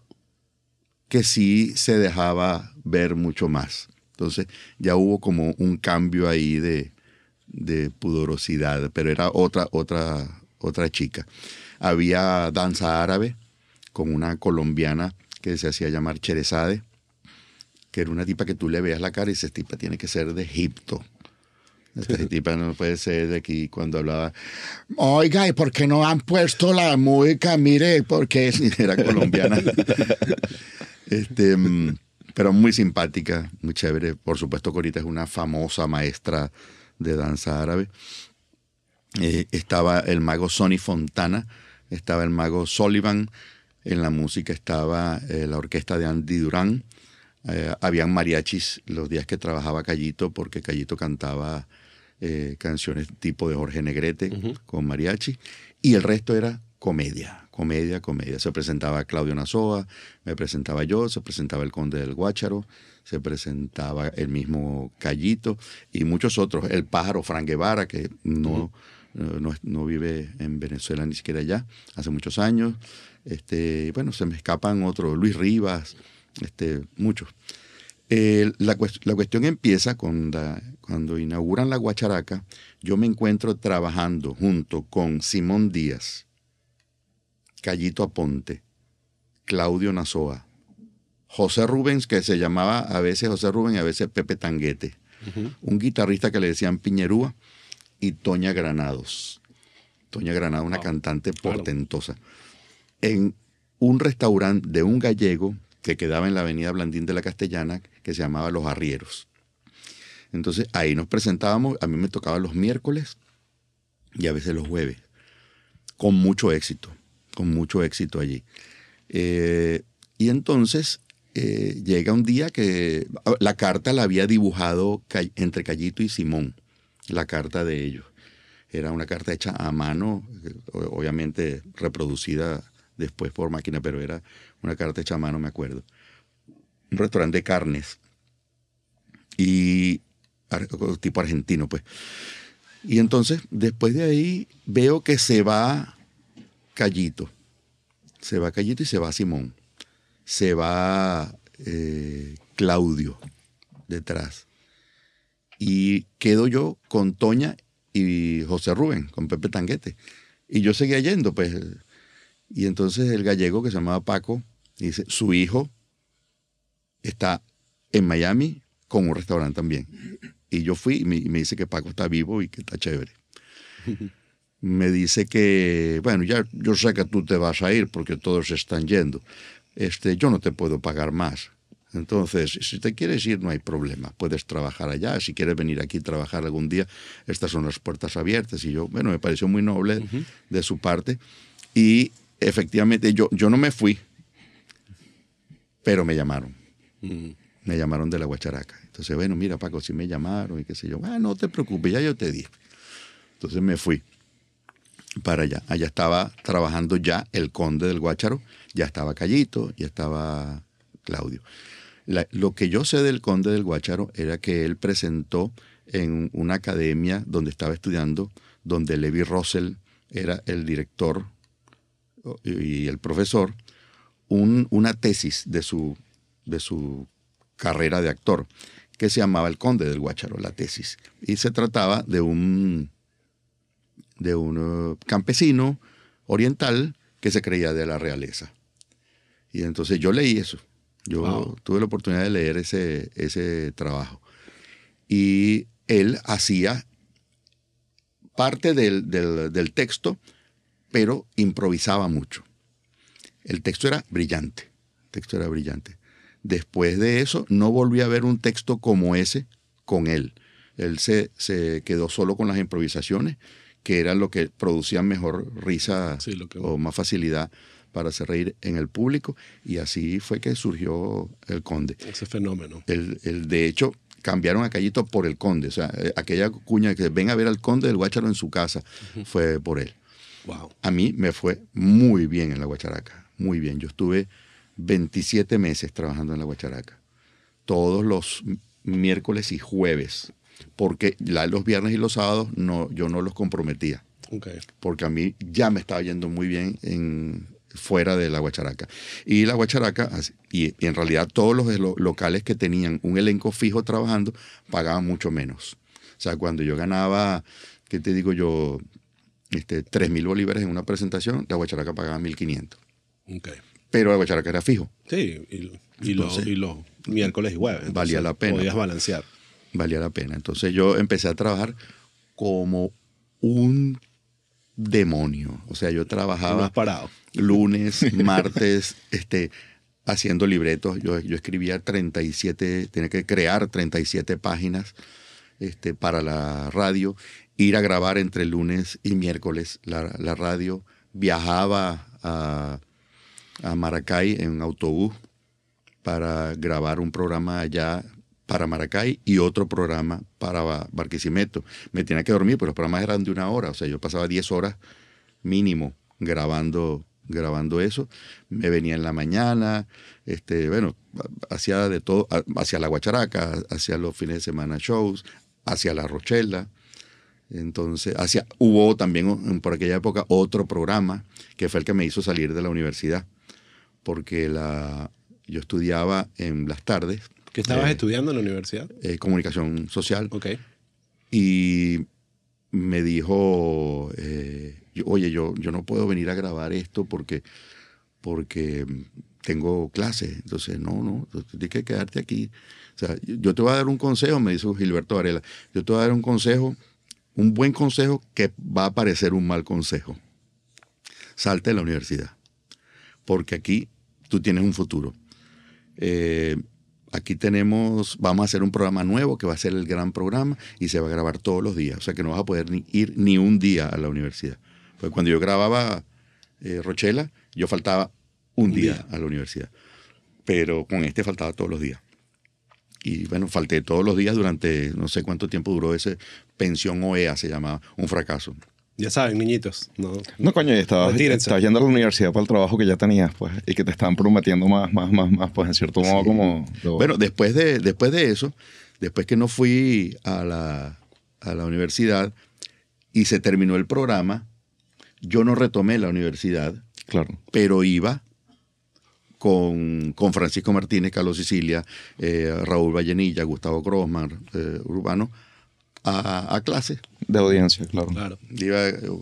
que sí se dejaba ver mucho más. Entonces ya hubo como un cambio ahí de, de pudorosidad, pero era otra, otra, otra chica. Había danza árabe con una colombiana que se hacía llamar Cherezade, que era una tipa que tú le veas la cara y dices, tipa tiene que ser de Egipto. Esta tipa no puede ser de aquí cuando hablaba, oiga, ¿y por qué no han puesto la música? Mire, porque era colombiana. este, mm, pero muy simpática, muy chévere. Por supuesto, Corita es una famosa maestra de danza árabe. Eh, estaba el mago Sonny Fontana, estaba el mago Sullivan, en la música estaba eh, la orquesta de Andy Durán, eh, habían mariachis los días que trabajaba Callito, porque Callito cantaba canciones tipo de Jorge Negrete con mariachi, y el resto era comedia, comedia, comedia. Se presentaba Claudio Nazoa, me presentaba yo, se presentaba el Conde del Guácharo, se presentaba el mismo Callito y muchos otros. El pájaro Fran Guevara, que no, no, vive en Venezuela ni siquiera allá, hace muchos años. Este, bueno, se me escapan otros, Luis Rivas, este, muchos. La, cuestión empieza cuando, cuando inauguran la Guacharaca. Yo me encuentro trabajando junto con Simón Díaz, Callito Aponte, Claudio Nazoa, José Rubens, que se llamaba a veces José Rubens y a veces Pepe Tanguete. Un guitarrista que le decían Piñerúa y Toña Granados. Toña Granados, una cantante portentosa. En un restaurante de un gallego que quedaba en la avenida Blandín de la Castellana, que se llamaba Los Arrieros. Entonces ahí nos presentábamos, a mí me tocaba los miércoles y a veces los jueves, con mucho éxito, con mucho éxito allí. Eh, y entonces eh, llega un día que la carta la había dibujado entre Callito y Simón, la carta de ellos. Era una carta hecha a mano, obviamente reproducida después por máquina, pero era una carta hecha a mano, me acuerdo. Un restaurante de carnes. Y tipo argentino, pues. Y entonces, después de ahí, veo que se va Callito. Se va Callito y se va Simón se va eh, Claudio detrás. Y quedo yo con Toña y José Rubén, con Pepe Tanguete. Y yo seguía yendo, pues. Y entonces el gallego que se llamaba Paco dice, su hijo está en Miami con un restaurante también. Y yo fui y me, me dice que Paco está vivo y que está chévere. me dice que, bueno, ya yo sé que tú te vas a ir porque todos están yendo, este, yo no te puedo pagar más. Entonces, si te quieres ir, no hay problema. Puedes trabajar allá. Si quieres venir aquí a trabajar algún día, estas son las puertas abiertas. Y yo, bueno, me pareció muy noble de su parte. Y efectivamente, yo, yo no me fui, pero me llamaron. Me llamaron de la Guacharaca. Entonces, bueno, mira, Paco, si me llamaron y qué sé yo. Ah, no te preocupes, ya yo te dije. Entonces me fui para allá. Allá estaba trabajando ya el conde del Guácharo, ya estaba Callito, ya estaba Claudio. lo que yo sé del conde del Guácharo era que él presentó en una academia donde estaba estudiando, donde Levi Russell era el director y el profesor, una tesis de su, de su carrera de actor, que se llamaba El Conde del Guácharo, la tesis. Y se trataba de un de un eh, campesino oriental que se creía de la realeza. Y entonces yo leí eso. Yo tuve la oportunidad de leer ese, ese trabajo. Y él hacía parte del, del, texto, pero improvisaba mucho. El texto era brillante. El texto era brillante. Después de eso, no volví a ver un texto como ese con él. Él se, se quedó solo con las improvisaciones que era lo que producía mejor risa o más facilidad para hacer reír en el público. Y así fue que surgió el conde. Ese fenómeno. El, de hecho, cambiaron a Callito por el conde. O sea, eh, aquella cuña que ven a ver al conde del Guácharo en su casa fue por él. Wow. A mí me fue muy bien en la Guacharaca, muy bien. Yo estuve 27 meses trabajando en la Guacharaca, todos los miércoles y jueves, porque la- los viernes y los sábados no, yo no los comprometía, porque a mí ya me estaba yendo muy bien en, fuera de la Guacharaca. Y la Guacharaca, y, en realidad todos los locales que tenían un elenco fijo trabajando, pagaban mucho menos. O sea, cuando yo ganaba, ¿qué te digo yo? Este, 3 mil bolívares en una presentación, la Guacharaca pagaba 1.500. Ok. Pero Guacharaca era fijo, Sí, y, y, lo- Entonces, y los miércoles y jueves. valía la pena. Podías balancear. valía la pena. Entonces yo empecé a trabajar como un demonio. O sea, yo no trabajaba has parado. lunes, martes, este, haciendo libretos. Yo, yo escribía 37, tenía que crear 37 páginas este, para la radio, ir a grabar entre lunes y miércoles la, la radio. Viajaba a, a Maracay en autobús para grabar un programa allá para Maracay y otro programa para Ba- Barquisimeto. Me tenía que dormir, pero los programas eran de una hora, o sea, yo pasaba 10 horas mínimo grabando grabando eso. Me venía en la mañana, este, bueno, hacía de todo, hacia la Guacharaca, hacia los fines de semana shows, hacia la Rochela. Entonces, hacia, hubo también por aquella época otro programa que fue el que me hizo salir de la universidad, porque la, yo estudiaba en las tardes ¿Qué estabas Eh, estudiando en la universidad? eh, comunicación social Ok. y me dijo, eh, yo- oye, yo, yo no puedo venir a grabar esto porque, porque tengo clases. Entonces, no, no, tienes que quedarte aquí. O sea, yo te voy a dar un consejo, me dijo Gilberto Varela, yo te voy a dar un consejo, un buen consejo que va a parecer un mal consejo. Salte de la universidad, porque aquí tú tienes un futuro. Eh, aquí tenemos, vamos a hacer un programa nuevo que va a ser el gran programa y se va a grabar todos los días. O sea que no vas a poder ni ir ni un día a la universidad. Porque cuando yo grababa eh, Rochela, yo faltaba un, Un día, día. a la universidad. Pero con este faltaba todos los días. Y bueno, falté todos los días durante no sé cuánto tiempo duró ese pensión OEA, se llamaba, un fracaso. Ya saben, niñitos. No, No, coño, y estabas, estabas yendo a la universidad para el trabajo que ya tenías, pues, y que te estaban prometiendo más, más, más, más, pues, en cierto modo, como... lo- Bueno, después de, después de eso, después que no fui a la, a la universidad y se terminó el programa, yo no retomé la universidad, claro. pero iba con, con Francisco Martínez, Carlos Sicilia, eh, Raúl Vallenilla, Gustavo Grossman, eh, Urbano, a, a clases. De audiencia, claro. claro. Iba,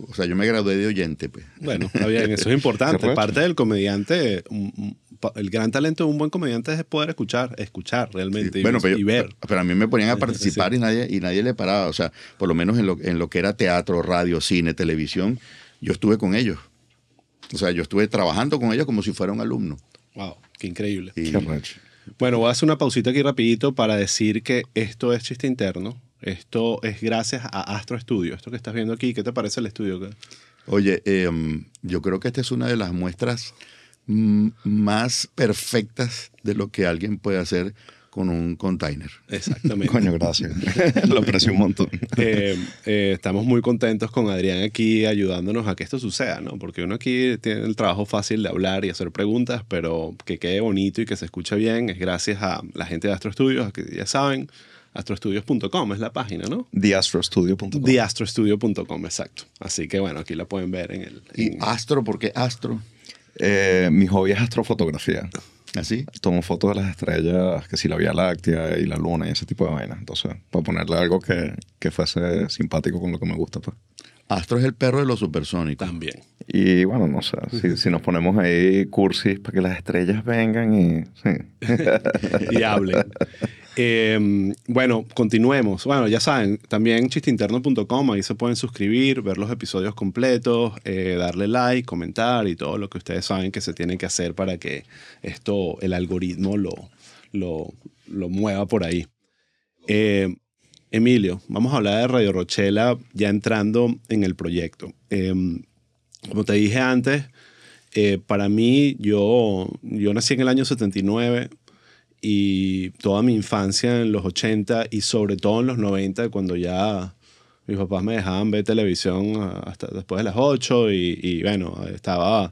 o sea, yo me gradué de oyente, pues. Bueno, está bien, eso es importante. Parte del comediante, un- un- pa- el gran talento de un buen comediante es poder escuchar, escuchar realmente y, bueno, pero, y yo- ver. pero a mí me ponían a participar y, nadie, y nadie le paraba. O sea, por lo menos en lo, en lo que era teatro, radio, cine, televisión, yo estuve con ellos. O sea, yo estuve trabajando con ellos como si fuera un alumno. Wow, qué increíble. Y- Qué. Bueno, voy a hacer una pausita aquí rapidito para decir que esto es chiste interno. Esto es gracias a Astro Studio. Esto que estás viendo aquí, ¿qué te parece el estudio? Oye, eh, yo creo que esta es una de las muestras mm, más perfectas de lo que alguien puede hacer con un container. Exactamente. Coño, gracias. lo aprecio un montón. Eh, eh, estamos muy contentos con Adrián aquí ayudándonos a que esto suceda, ¿no? Porque uno aquí tiene el trabajo fácil de hablar y hacer preguntas, pero que quede bonito y que se escuche bien es gracias a la gente de Astro Studios, que ya saben, astrostudios.com es la página, ¿no? TheAstrostudio.com. TheAstrostudio.com, exacto. Así que bueno, aquí la pueden ver en el... Y astro, porque astro, Eh, mi hobby es astrofotografía. así. Tomo fotos de las estrellas, que si la Vía Láctea y la Luna y ese tipo de vainas. Entonces, para ponerle algo que, que fuese simpático con lo que me gusta, pues. Astro es el perro de los supersónicos. También. Y bueno, no sé, si, si nos ponemos ahí cursis para que las estrellas vengan y... Sí. y hablen. Eh, bueno, continuemos. Bueno, ya saben, también chisteinterno.com, ahí se pueden suscribir, ver los episodios completos, eh, darle like, comentar y todo lo que ustedes saben que se tiene que hacer para que esto, el algoritmo lo, lo, lo mueva por ahí. Eh, Emilio, vamos a hablar de Radio Rochela ya entrando en el proyecto. Eh, como te dije antes, eh, para mí, yo, yo nací en el año 79 y toda mi infancia en los 80 y sobre todo en los 90, cuando ya mis papás me dejaban ver televisión hasta después de las 8 y, y bueno, estaba...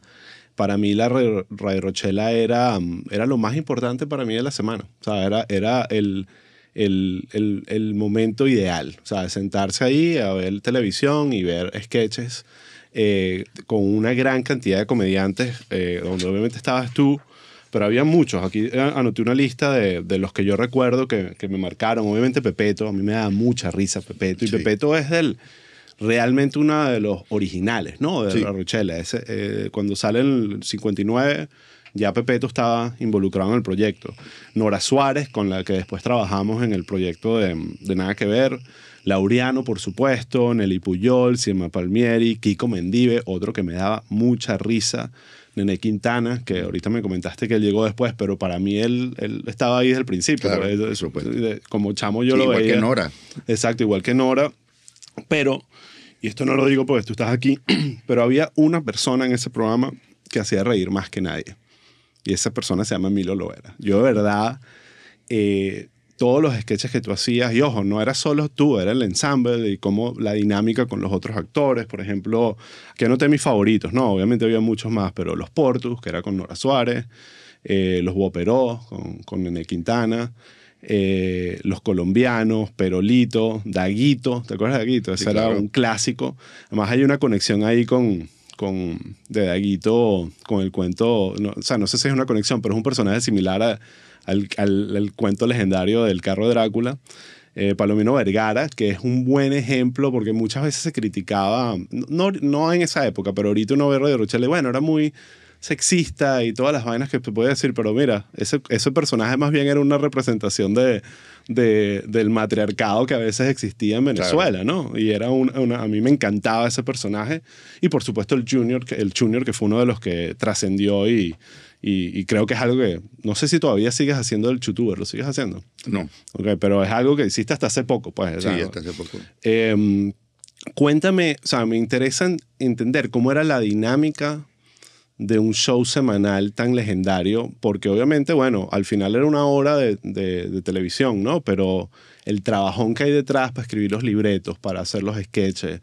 Para mí la Radio Rochela era, era lo más importante para mí de la semana. O sea, era, era el, el, el, el momento ideal. O sea, sentarse ahí a ver televisión y ver sketches eh, con una gran cantidad de comediantes, eh, donde obviamente estabas tú, pero había muchos. Aquí eh, anoté una lista de, de los que yo recuerdo que, que, me marcaron. Obviamente Pepeto, a mí me da mucha risa Pepeto. Y sí. Pepeto es del, realmente uno de los originales, ¿no? De sí. la Rochela. Ese, eh, cuando sale en el 59, ya Pepeto estaba involucrado en el proyecto. Nora Suárez, con la que después trabajamos en el proyecto de, de Nada que Ver. Laureano, por supuesto, Nelly Puyol, Sima Palmieri, Kiko Mendive, otro que me daba mucha risa, Nene Quintana, que ahorita me comentaste que él llegó después, pero para mí él, él estaba ahí desde el principio. Claro, como chamo yo sí, lo igual veía. Igual que Nora. Exacto, igual que Nora. Pero, y esto no lo digo porque tú estás aquí, pero había una persona en ese programa que hacía reír más que nadie. Y esa persona se llama Emilio Loera. Yo de verdad... Eh, todos los sketches que tú hacías, y ojo, no era solo tú, era el ensemble y cómo la dinámica con los otros actores, por ejemplo, que anoté mis favoritos, no, obviamente había muchos más, pero Los Portus, que era con Nora Suárez, eh, Los Boperó, con, con Nene Quintana, eh, Los Colombianos, Perolito, Daguito, ¿te acuerdas de Daguito? Ese sí, era un clásico. Además hay una conexión ahí con, con de Daguito, con el cuento, no, o sea, no sé si es una conexión, pero es un personaje similar a al, al, al, cuento legendario del carro de Drácula. Eh, Palomino Vergara, que es un buen ejemplo porque muchas veces se criticaba, no, no en esa época, pero ahorita uno ve Radio Rochelle, bueno, era muy sexista y todas las vainas que se puede decir, pero mira, ese, ese personaje más bien era una representación de, de, del matriarcado que a veces existía en Venezuela, claro. ¿no? Y era una, una, a mí me encantaba ese personaje y por supuesto el Junior, el Junior que fue uno de los que trascendió y, y, y, creo que es algo que, no sé si todavía sigues haciendo el youtuber, ¿lo sigues haciendo? No. Ok, pero es algo que hiciste hasta hace poco, pues. Sí, hasta hace poco. Eh, cuéntame, o sea, me interesa entender cómo era la dinámica de un show semanal tan legendario, porque obviamente, bueno, al final era una hora de, de, de, televisión, ¿no? Pero el trabajón que hay detrás para escribir los libretos, para hacer los sketches,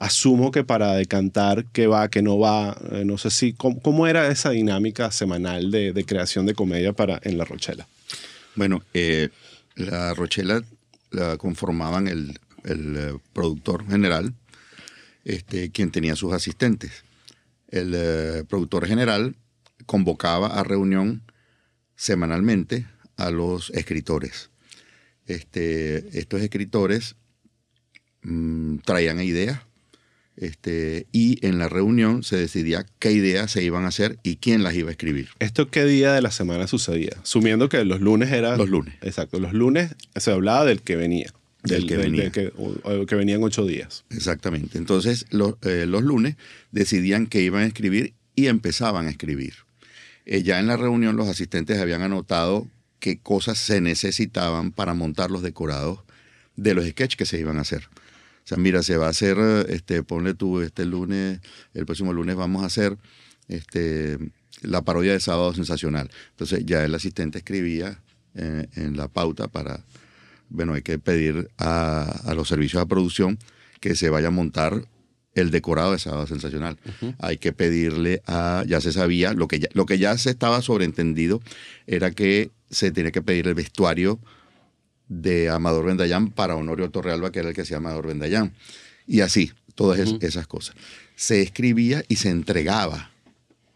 asumo que para decantar qué va, qué no va, eh, no sé si, ¿cómo, cómo, era esa dinámica semanal de, de, creación de comedia para, en La Rochela? Bueno, eh, La Rochela la conformaban el, el eh, productor general, este, quien tenía sus asistentes el productor general convocaba a reunión semanalmente a los escritores. Este, estos escritores mmm, traían ideas este, y en la reunión se decidía qué ideas se iban a hacer y quién las iba a escribir. ¿Esto qué día de la semana sucedía? Asumiendo que los lunes era... Los lunes. Exacto, los lunes se hablaba del que venía. Del, del que del, venía. Del que, o, que, venían ocho días. Exactamente. Entonces, lo, eh, los lunes decidían que iban a escribir y empezaban a escribir. Eh, ya en la reunión los asistentes habían anotado qué cosas se necesitaban para montar los decorados de los sketches que se iban a hacer. O sea, mira, se va a hacer, este, ponle tú, este lunes, el próximo lunes vamos a hacer este, la parodia de Sábado Sensacional. Entonces ya el asistente escribía eh, en la pauta para bueno, hay que pedir a, a, los servicios de producción que se vaya a montar el decorado de Sábado Sensacional. Uh -huh. Hay que pedirle a, ya se sabía, lo que ya, lo que ya se estaba sobreentendido era que se tenía que pedir el vestuario de Amador Bendayán para Honorio Torrealba, que era el que hacía Amador Bendayán. Y así, todas uh -huh. esas cosas. Se escribía y se entregaba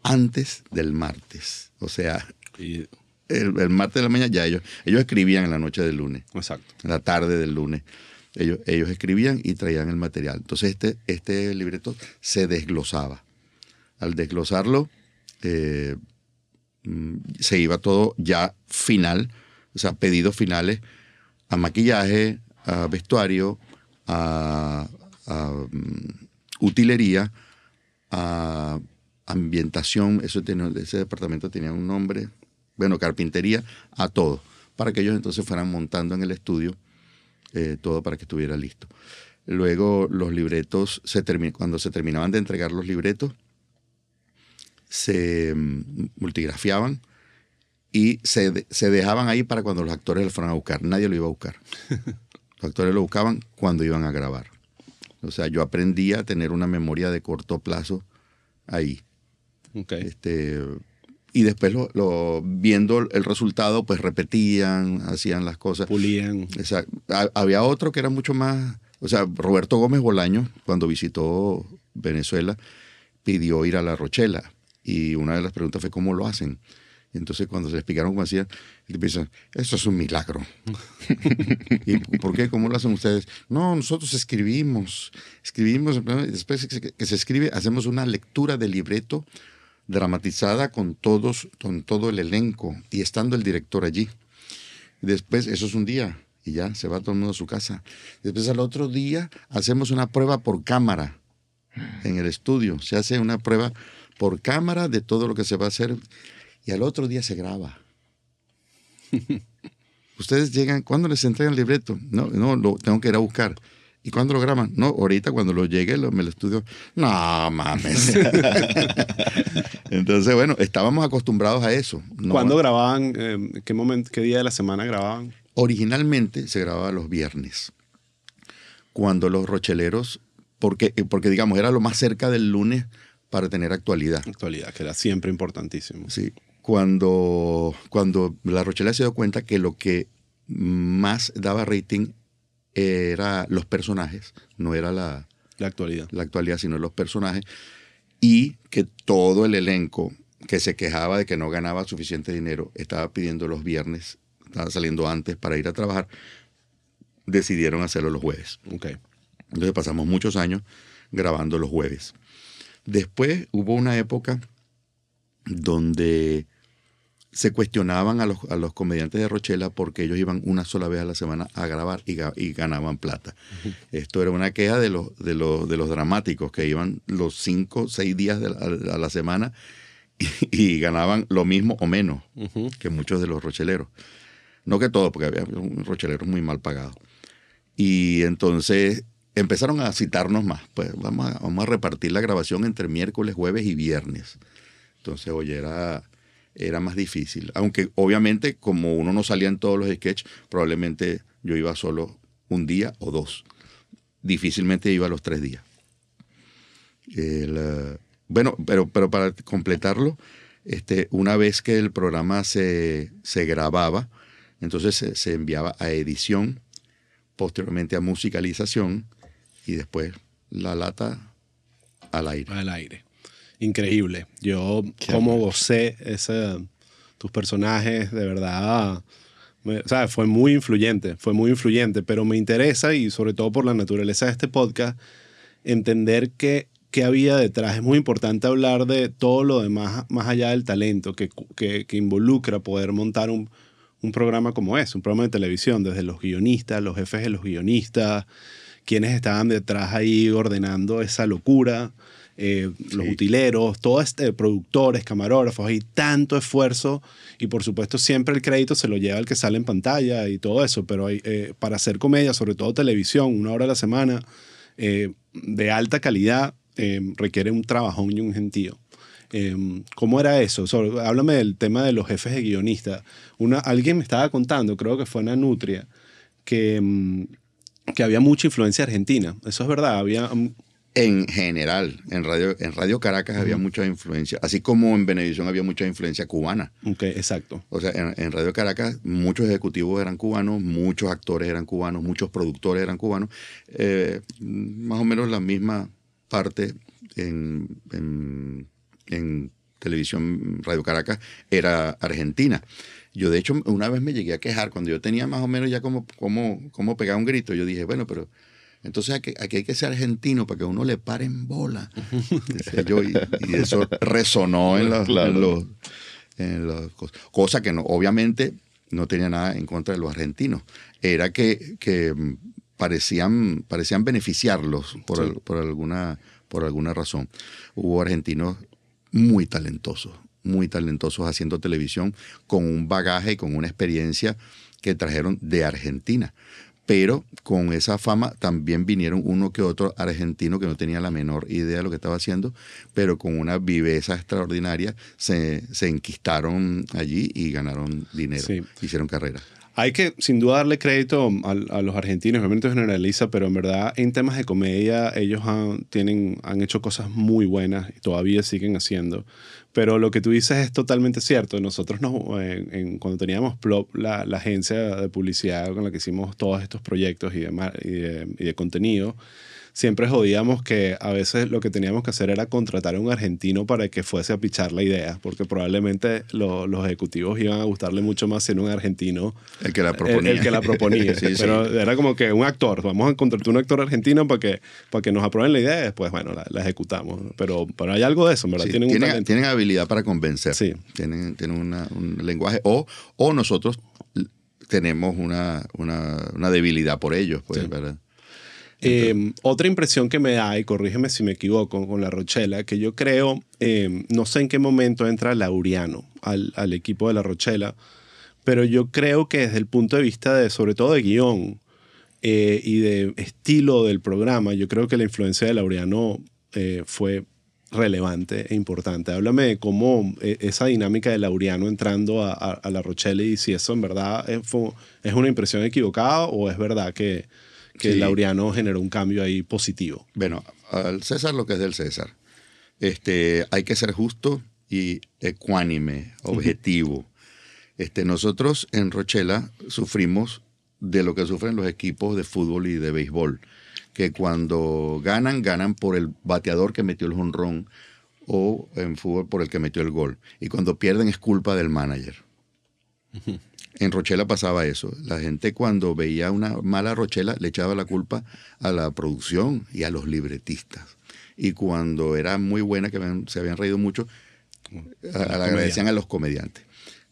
antes del martes. O sea, y el, el, martes de la mañana ya ellos, ellos escribían en la noche del lunes. Exacto. En la tarde del lunes. Ellos, ellos escribían y traían el material. Entonces este, este libreto se desglosaba. Al desglosarlo, eh, se iba todo ya final, o sea, pedidos finales a maquillaje, a vestuario, a, um, utilería, a ambientación. Eso ese departamento tenía un nombre, bueno, carpintería, a todo, para que ellos entonces fueran montando en el estudio eh, todo para que estuviera listo. Luego los libretos, se cuando se terminaban de entregar los libretos, se um, multigrafiaban y se, se, dejaban ahí para cuando los actores los fueran a buscar. Nadie lo iba a buscar. Los actores lo buscaban cuando iban a grabar. O sea, yo aprendí a tener una memoria de corto plazo ahí. Ok. Este, y después lo, lo- viendo el resultado, pues repetían, hacían las cosas. Pulían. Exacto. Ha- Había otro que era mucho más, o sea, Roberto Gómez Bolaño, cuando visitó Venezuela, pidió ir a La Rochela. Y una de las preguntas fue, ¿cómo lo hacen? Entonces cuando se explicaron cómo hacían, él piensa, eso es un milagro. ¿Y por qué? ¿Cómo lo hacen ustedes? No, nosotros escribimos, escribimos, después que se- escribe, hacemos una lectura del libreto dramatizada con todos, con todo el elenco y estando el director allí. Después, eso es un día y ya se va todo el mundo a su casa. Después al otro día hacemos una prueba por cámara en el estudio. Se hace una prueba por cámara de todo lo que se va a hacer y al otro día se graba. Ustedes llegan, ¿cuándo les entregan el libreto? No, no, lo tengo que ir a buscar. ¿Y cuándo lo graban? No, ahorita cuando lo llegue, lo, me lo estudio. No, mames. Entonces, bueno, estábamos acostumbrados a eso. No- ¿Cuándo grababan? eh, ¿Qué momento, qué día de la semana grababan? Originalmente se grababa los viernes, cuando los rocheleros, porque, porque digamos, era lo más cerca del lunes para tener actualidad. Actualidad, que era siempre importantísimo. Sí, cuando, cuando la Rochela se dio cuenta que lo que más daba rating era los personajes, no era la, La actualidad. la actualidad, sino los personajes, y que todo el elenco que se quejaba de que no ganaba suficiente dinero estaba pidiendo los viernes, estaba saliendo antes para ir a trabajar, decidieron hacerlo los jueves. Ok. Entonces pasamos muchos años grabando los jueves. Después hubo una época donde se cuestionaban a los, a los comediantes de Rochela porque ellos iban una sola vez a la semana a grabar y, ga- y ganaban plata. Esto era una queja de los, de, los, de los dramáticos que iban los cinco, seis días de la- a, la semana y, y ganaban lo mismo o menos que muchos de los rocheleros. No que todos, porque había rocheleros muy mal pagados. Y entonces empezaron a citarnos más. Pues vamos a, vamos a repartir la grabación entre miércoles, jueves y viernes. Entonces, oye, era, era más difícil. Aunque obviamente, como uno no salía en todos los sketches, probablemente yo iba solo un día o dos. Difícilmente iba los tres días. Eh, bueno, pero, pero para completarlo, este, una vez que el programa se, se grababa, entonces se, se enviaba a edición, posteriormente a musicalización y después la lata al aire. Al aire. Increíble. Yo, como gocé ese, tus personajes, de verdad. me- o sea, fue muy influyente, fue muy influyente, pero me interesa y sobre todo por la naturaleza de este podcast, entender qué, qué había detrás. Es muy importante hablar de todo lo demás, más allá del talento que, que, que involucra poder montar un, un programa como es, un programa de televisión, desde los guionistas, los jefes de los guionistas, quienes estaban detrás ahí ordenando esa locura, eh, los Sí. utileros, todos este, productores, camarógrafos, hay tanto esfuerzo y por supuesto siempre el crédito se lo lleva el que sale en pantalla y todo eso, pero hay, eh, para hacer comedia, sobre todo televisión, una hora a la semana, eh, de alta calidad, eh, requiere un trabajón y un gentío. ¿Cómo era eso? Háblame del tema de los jefes de guionistas. Una, alguien me estaba contando, creo que fue Ana Nutria, que, mm, que había mucha influencia argentina. Eso es verdad. Había, mm, En general, en Radio, en Radio Caracas había mucha influencia, así como en Benevisión había mucha influencia cubana. ok, exacto. O sea, en, en Radio Caracas muchos ejecutivos eran cubanos, muchos actores eran cubanos, muchos productores eran cubanos. Eh, más o menos la misma parte en, en- en televisión Radio Caracas era argentina. Yo de hecho una vez me llegué a quejar cuando yo tenía más o menos ya como, como, como pegar un grito. Yo dije, bueno, pero entonces aquí, aquí hay que ser argentino para que uno le pare en bola. Yo, y, y eso resonó en los, Claro. en los- en las cosas. Cosa que no, obviamente no tenía nada en contra de los argentinos. Era que, que parecían, parecían beneficiarlos por, Sí. al- por, alguna, por alguna razón. Hubo argentinos muy talentosos, muy talentosos haciendo televisión con un bagaje y con una experiencia que trajeron de Argentina. Pero con esa fama también vinieron uno que otro argentino que no tenía la menor idea de lo que estaba haciendo, pero con una viveza extraordinaria se, se enquistaron allí y ganaron dinero, Sí. hicieron carrera. Hay que sin duda darle crédito a, a los argentinos, obviamente generaliza, pero en verdad en temas de comedia ellos han, tienen, han hecho cosas muy buenas y todavía siguen haciendo. Pero lo que tú dices es totalmente cierto. Nosotros nos, en- en- cuando teníamos Plop, la, la agencia de publicidad con la que hicimos todos estos proyectos y y de contenido, siempre jodíamos que a veces lo que teníamos que hacer era contratar a un argentino para que fuese a pichar la idea, porque probablemente lo- los ejecutivos iban a gustarle mucho más ser un argentino El que la el, proponía. el que la proponía. Sí, sí. Pero era como que un actor, vamos a contratar un actor argentino para que, para que nos aprueben la idea y después, bueno, la, la ejecutamos. Pero, pero hay algo de eso, ¿verdad? Sí, tienen un tienen, habilidad para convencer. Sí. Tienen, tienen una- un lenguaje. O, o nosotros tenemos una, una, una debilidad por ellos, pues, Sí. ¿verdad? Eh, otra impresión que me da, y corrígeme si me equivoco con la Rochela, que yo creo, eh, no sé en qué momento entra Laureano al, al equipo de la Rochela, pero yo creo que desde el punto de vista de, sobre todo de guion eh, y de estilo del programa, yo creo que la influencia de Laureano eh, fue relevante e importante. Háblame de cómo eh, esa dinámica de Laureano entrando a, a- a la Rochelle y si eso en verdad es, fue- es una impresión equivocada o es verdad que, que Sí. Laureano generó un cambio ahí positivo. Bueno, al César lo que es del César. Este, hay que ser justo y ecuánime, objetivo. Este, nosotros en Rochela sufrimos de lo que sufren los equipos de fútbol y de béisbol, que cuando ganan, ganan por el bateador que metió el jonrón o en fútbol por el que metió el gol. Y cuando pierden es culpa del manager. En Rochela pasaba eso. La gente cuando veía una mala Rochela le echaba la culpa a la producción y a los libretistas. Y cuando era muy buena, que se habían reído mucho, a- agradecían a los comediantes.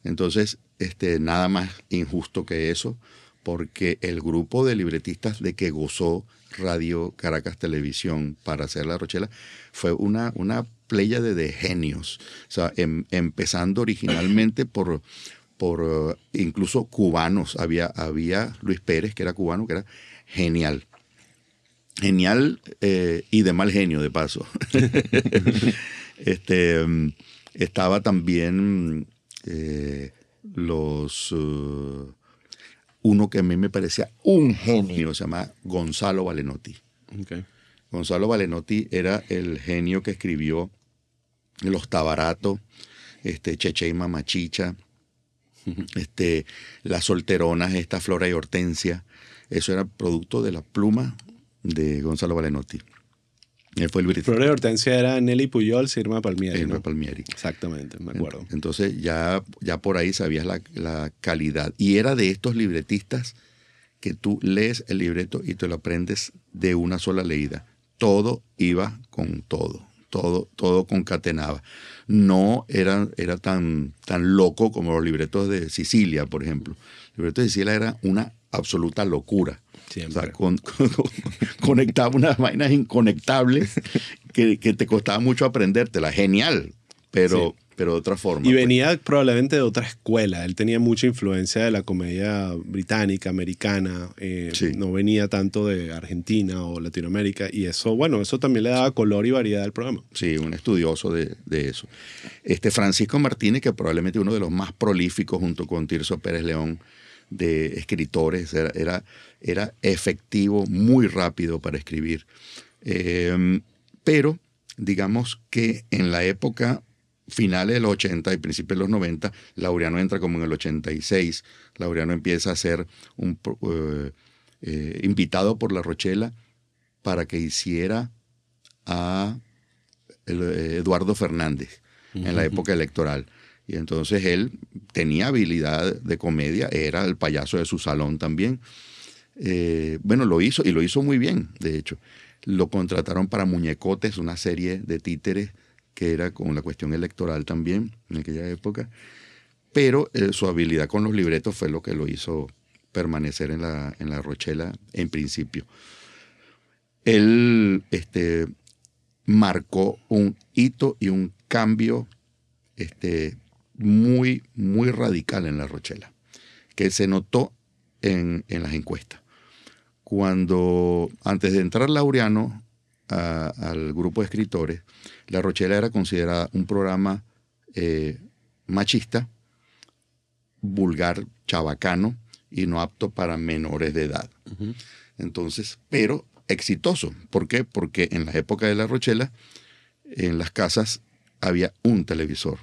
Entonces, este, nada más injusto que eso, porque el grupo de libretistas de que gozó Radio Caracas Televisión para hacer La Rochela fue una, una playa de, de genios. O sea, em- empezando originalmente por, por eh, incluso cubanos. Había, había Luis Pérez, que era cubano, que era genial. Genial eh, y de mal genio, de paso. este, estaba también eh, los... uno que a mí me parecía un genio, se llama Gonzalo Valenotti. Okay. Gonzalo Valenotti era el genio que escribió Los Tabaratos, este, Cheche y Mamachicha, este, Las Solteronas, esta Flora y Hortensia. Eso era producto de la pluma de Gonzalo Valenotti. Él fue el británico. Flores de Hortensia era Nelly Puyol, Irma Palmieri. Irma ¿no? Palmieri. Exactamente, me acuerdo. Entonces ya, ya por ahí sabías la, la calidad. Y era de estos libretistas que tú lees el libreto y te lo aprendes de una sola leída. Todo iba con todo, todo, todo concatenaba. No era, era tan, tan loco como los libretos de Sicilia, por ejemplo. El libreto de Sicilia era una absoluta locura. O Siempre. sea, con- con- conectaba unas vainas inconectables que, que te costaba mucho aprendértela. Genial, pero, pero de otra forma. Y pues. venía probablemente de otra escuela. Él tenía mucha influencia de la comedia británica, americana. eh, Sí. No venía tanto de Argentina o Latinoamérica. Y eso, bueno, eso también le daba color y variedad al programa. Sí, un estudioso de, de eso. Este Francisco Martínez, que probablemente uno de los más prolíficos junto con Tirso Pérez León de escritores, era, era, era efectivo, muy rápido para escribir. Eh, pero digamos que en la época finales de los 80 y principios de los 90, Laureano entra como en el 86. Laureano empieza a ser un, eh, eh, invitado por La Rochela para que hiciera a eh, Eduardo Fernández en la época electoral. Y entonces él tenía habilidad de comedia, era el payaso de su salón también. Eh, bueno, lo hizo y lo hizo muy bien, de hecho. Lo contrataron para Muñecotes, una serie de títeres que era con la cuestión electoral también en aquella época. Pero eh, su habilidad con los libretos fue lo que lo hizo permanecer en la, en la Rochela en principio. Él este, marcó un hito y un cambio este, muy, muy radical en la Rochela, que se notó en, en las encuestas. Cuando, antes de entrar Laureano a- al grupo de escritores, La Rochela era considerada un programa eh, machista, vulgar, chabacano y no apto para menores de edad. Entonces, pero exitoso. ¿Por qué? Porque en la época de la Rochela, en las casas había un televisor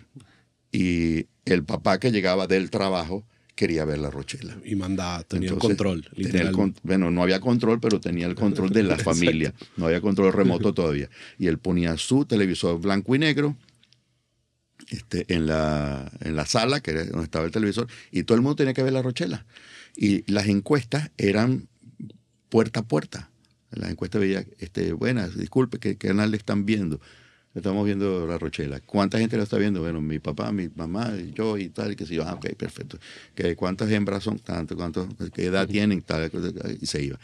y el papá que llegaba del trabajo quería ver la Rochela. Y mandaba, tenía Entonces, el control. tenía el con- bueno, no había control, pero tenía el control de la familia. No había control remoto todavía. Y él ponía su televisor blanco y negro este, en, la, en la sala, que era donde estaba el televisor, y todo el mundo tenía que ver la Rochela. Y las encuestas eran puerta a puerta. Las encuestas veía, este, buenas, disculpe, ¿qué qué canal le están viendo? Estamos viendo La Rochela. ¿Cuánta gente lo está viendo? Bueno, mi papá, mi mamá, yo y tal, y que se yo, ah, ok, perfecto. ¿Qué, ¿Cuántas hembras son? Tanto, cuánto, ¿qué edad tienen? Tal, y se iba.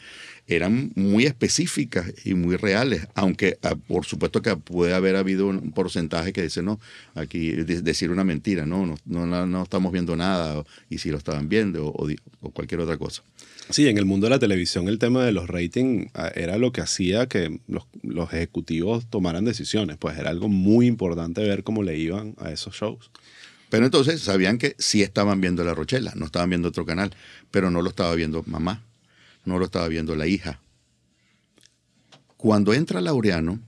Eran muy específicas y muy reales, aunque ah, por supuesto que puede haber habido un porcentaje que dice, no, aquí de- decir una mentira, no, no, no, no, estamos viendo nada, y si lo estaban viendo, o cualquier otra cosa. Sí, en el mundo de la televisión el tema de los ratings ah, era lo que hacía que los, ejecutivos tomaran decisiones. Pues era algo muy importante ver cómo le iban a esos shows. Pero entonces sabían que sí estaban viendo La Rochela, no estaban viendo otro canal, pero no lo estaba viendo mamá, no lo estaba viendo la hija. Cuando entra Laureano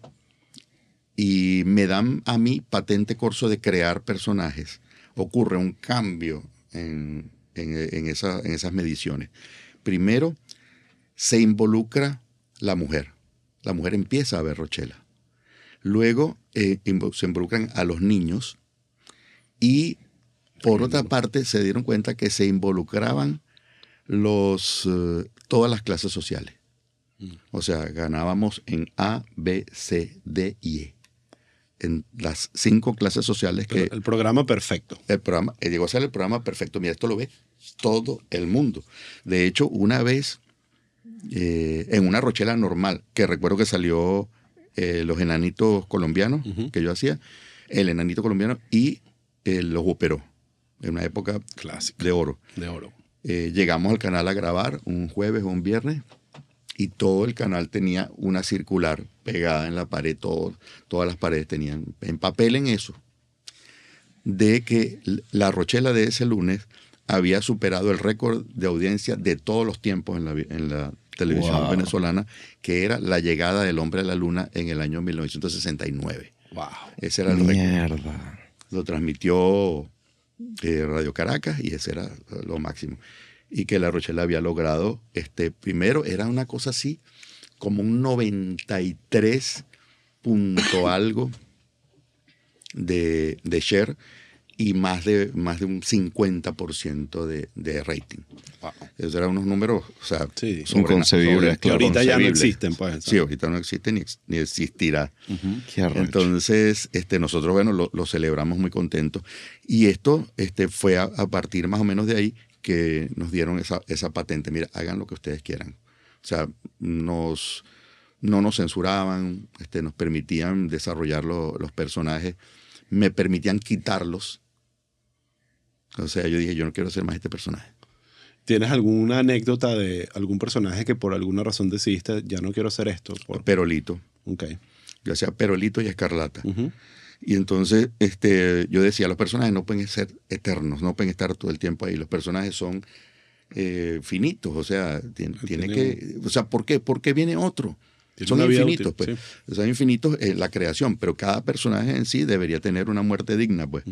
y me dan a mí patente corso de crear personajes, ocurre un cambio en, en- en en esas mediciones. Primero, se involucra la mujer. La mujer empieza a ver Rochela. Luego eh, se involucran a los niños y por otra parte se dieron cuenta que se involucraban los, eh, todas las clases sociales. O sea, ganábamos en A, B, C, D y E. En las cinco clases sociales que El programa perfecto. el programa, eh, llegó a ser el programa perfecto. Mira, esto lo ve todo el mundo. De hecho, una vez eh, en una rochela normal, que recuerdo que salió eh, los enanitos colombianos que yo hacía, el enanito colombiano y eh, los operó en una época Clásico. de oro. De oro. Llegamos al canal a grabar un jueves o un viernes y todo el canal tenía una circular pegada en la pared, todo- todas las paredes tenían en papel en eso, de que la Rochela de ese lunes había superado el récord de audiencia de todos los tiempos en la, vi- en la televisión Wow. venezolana, que era la llegada del hombre a la luna en el año 1969. Wow. Ese era el récord lo transmitió eh, Radio Caracas y ese era lo máximo. Y que La Rochela había logrado, este, primero era una cosa así, como un 93 punto algo de, de share y más de, más de un 50% de, de rating. Wow. Esos eran unos números, o sea, Sí. Inconcebibles, Que ahorita ya no existen, pues. Sí, ahorita no existe ni, ni existirá. Qué. Entonces, este, nosotros, bueno, lo, lo celebramos muy contentos. Y esto este, fue a, a partir más o menos de ahí que nos dieron esa, esa patente. Mira, hagan lo que ustedes quieran. O sea, nos, no nos censuraban, este, nos permitían desarrollar lo- los personajes, me permitían quitarlos. O sea, yo dije, yo no quiero hacer más este personaje. ¿Tienes alguna anécdota de algún personaje que por alguna razón decidiste, ya no quiero hacer esto? Por... Perolito. Ok. Yo hacía Perolito y Escarlata. Ujú. Y entonces este, yo decía, los personajes no pueden ser eternos, no pueden estar todo el tiempo ahí. Los personajes son eh, finitos, o sea, tien- tiene Tienen- que... O sea, ¿por qué? ¿Por qué viene otro? Son infinitos, útil, pues. Son infinitos eh, la creación, pero cada personaje en sí debería tener una muerte digna, pues.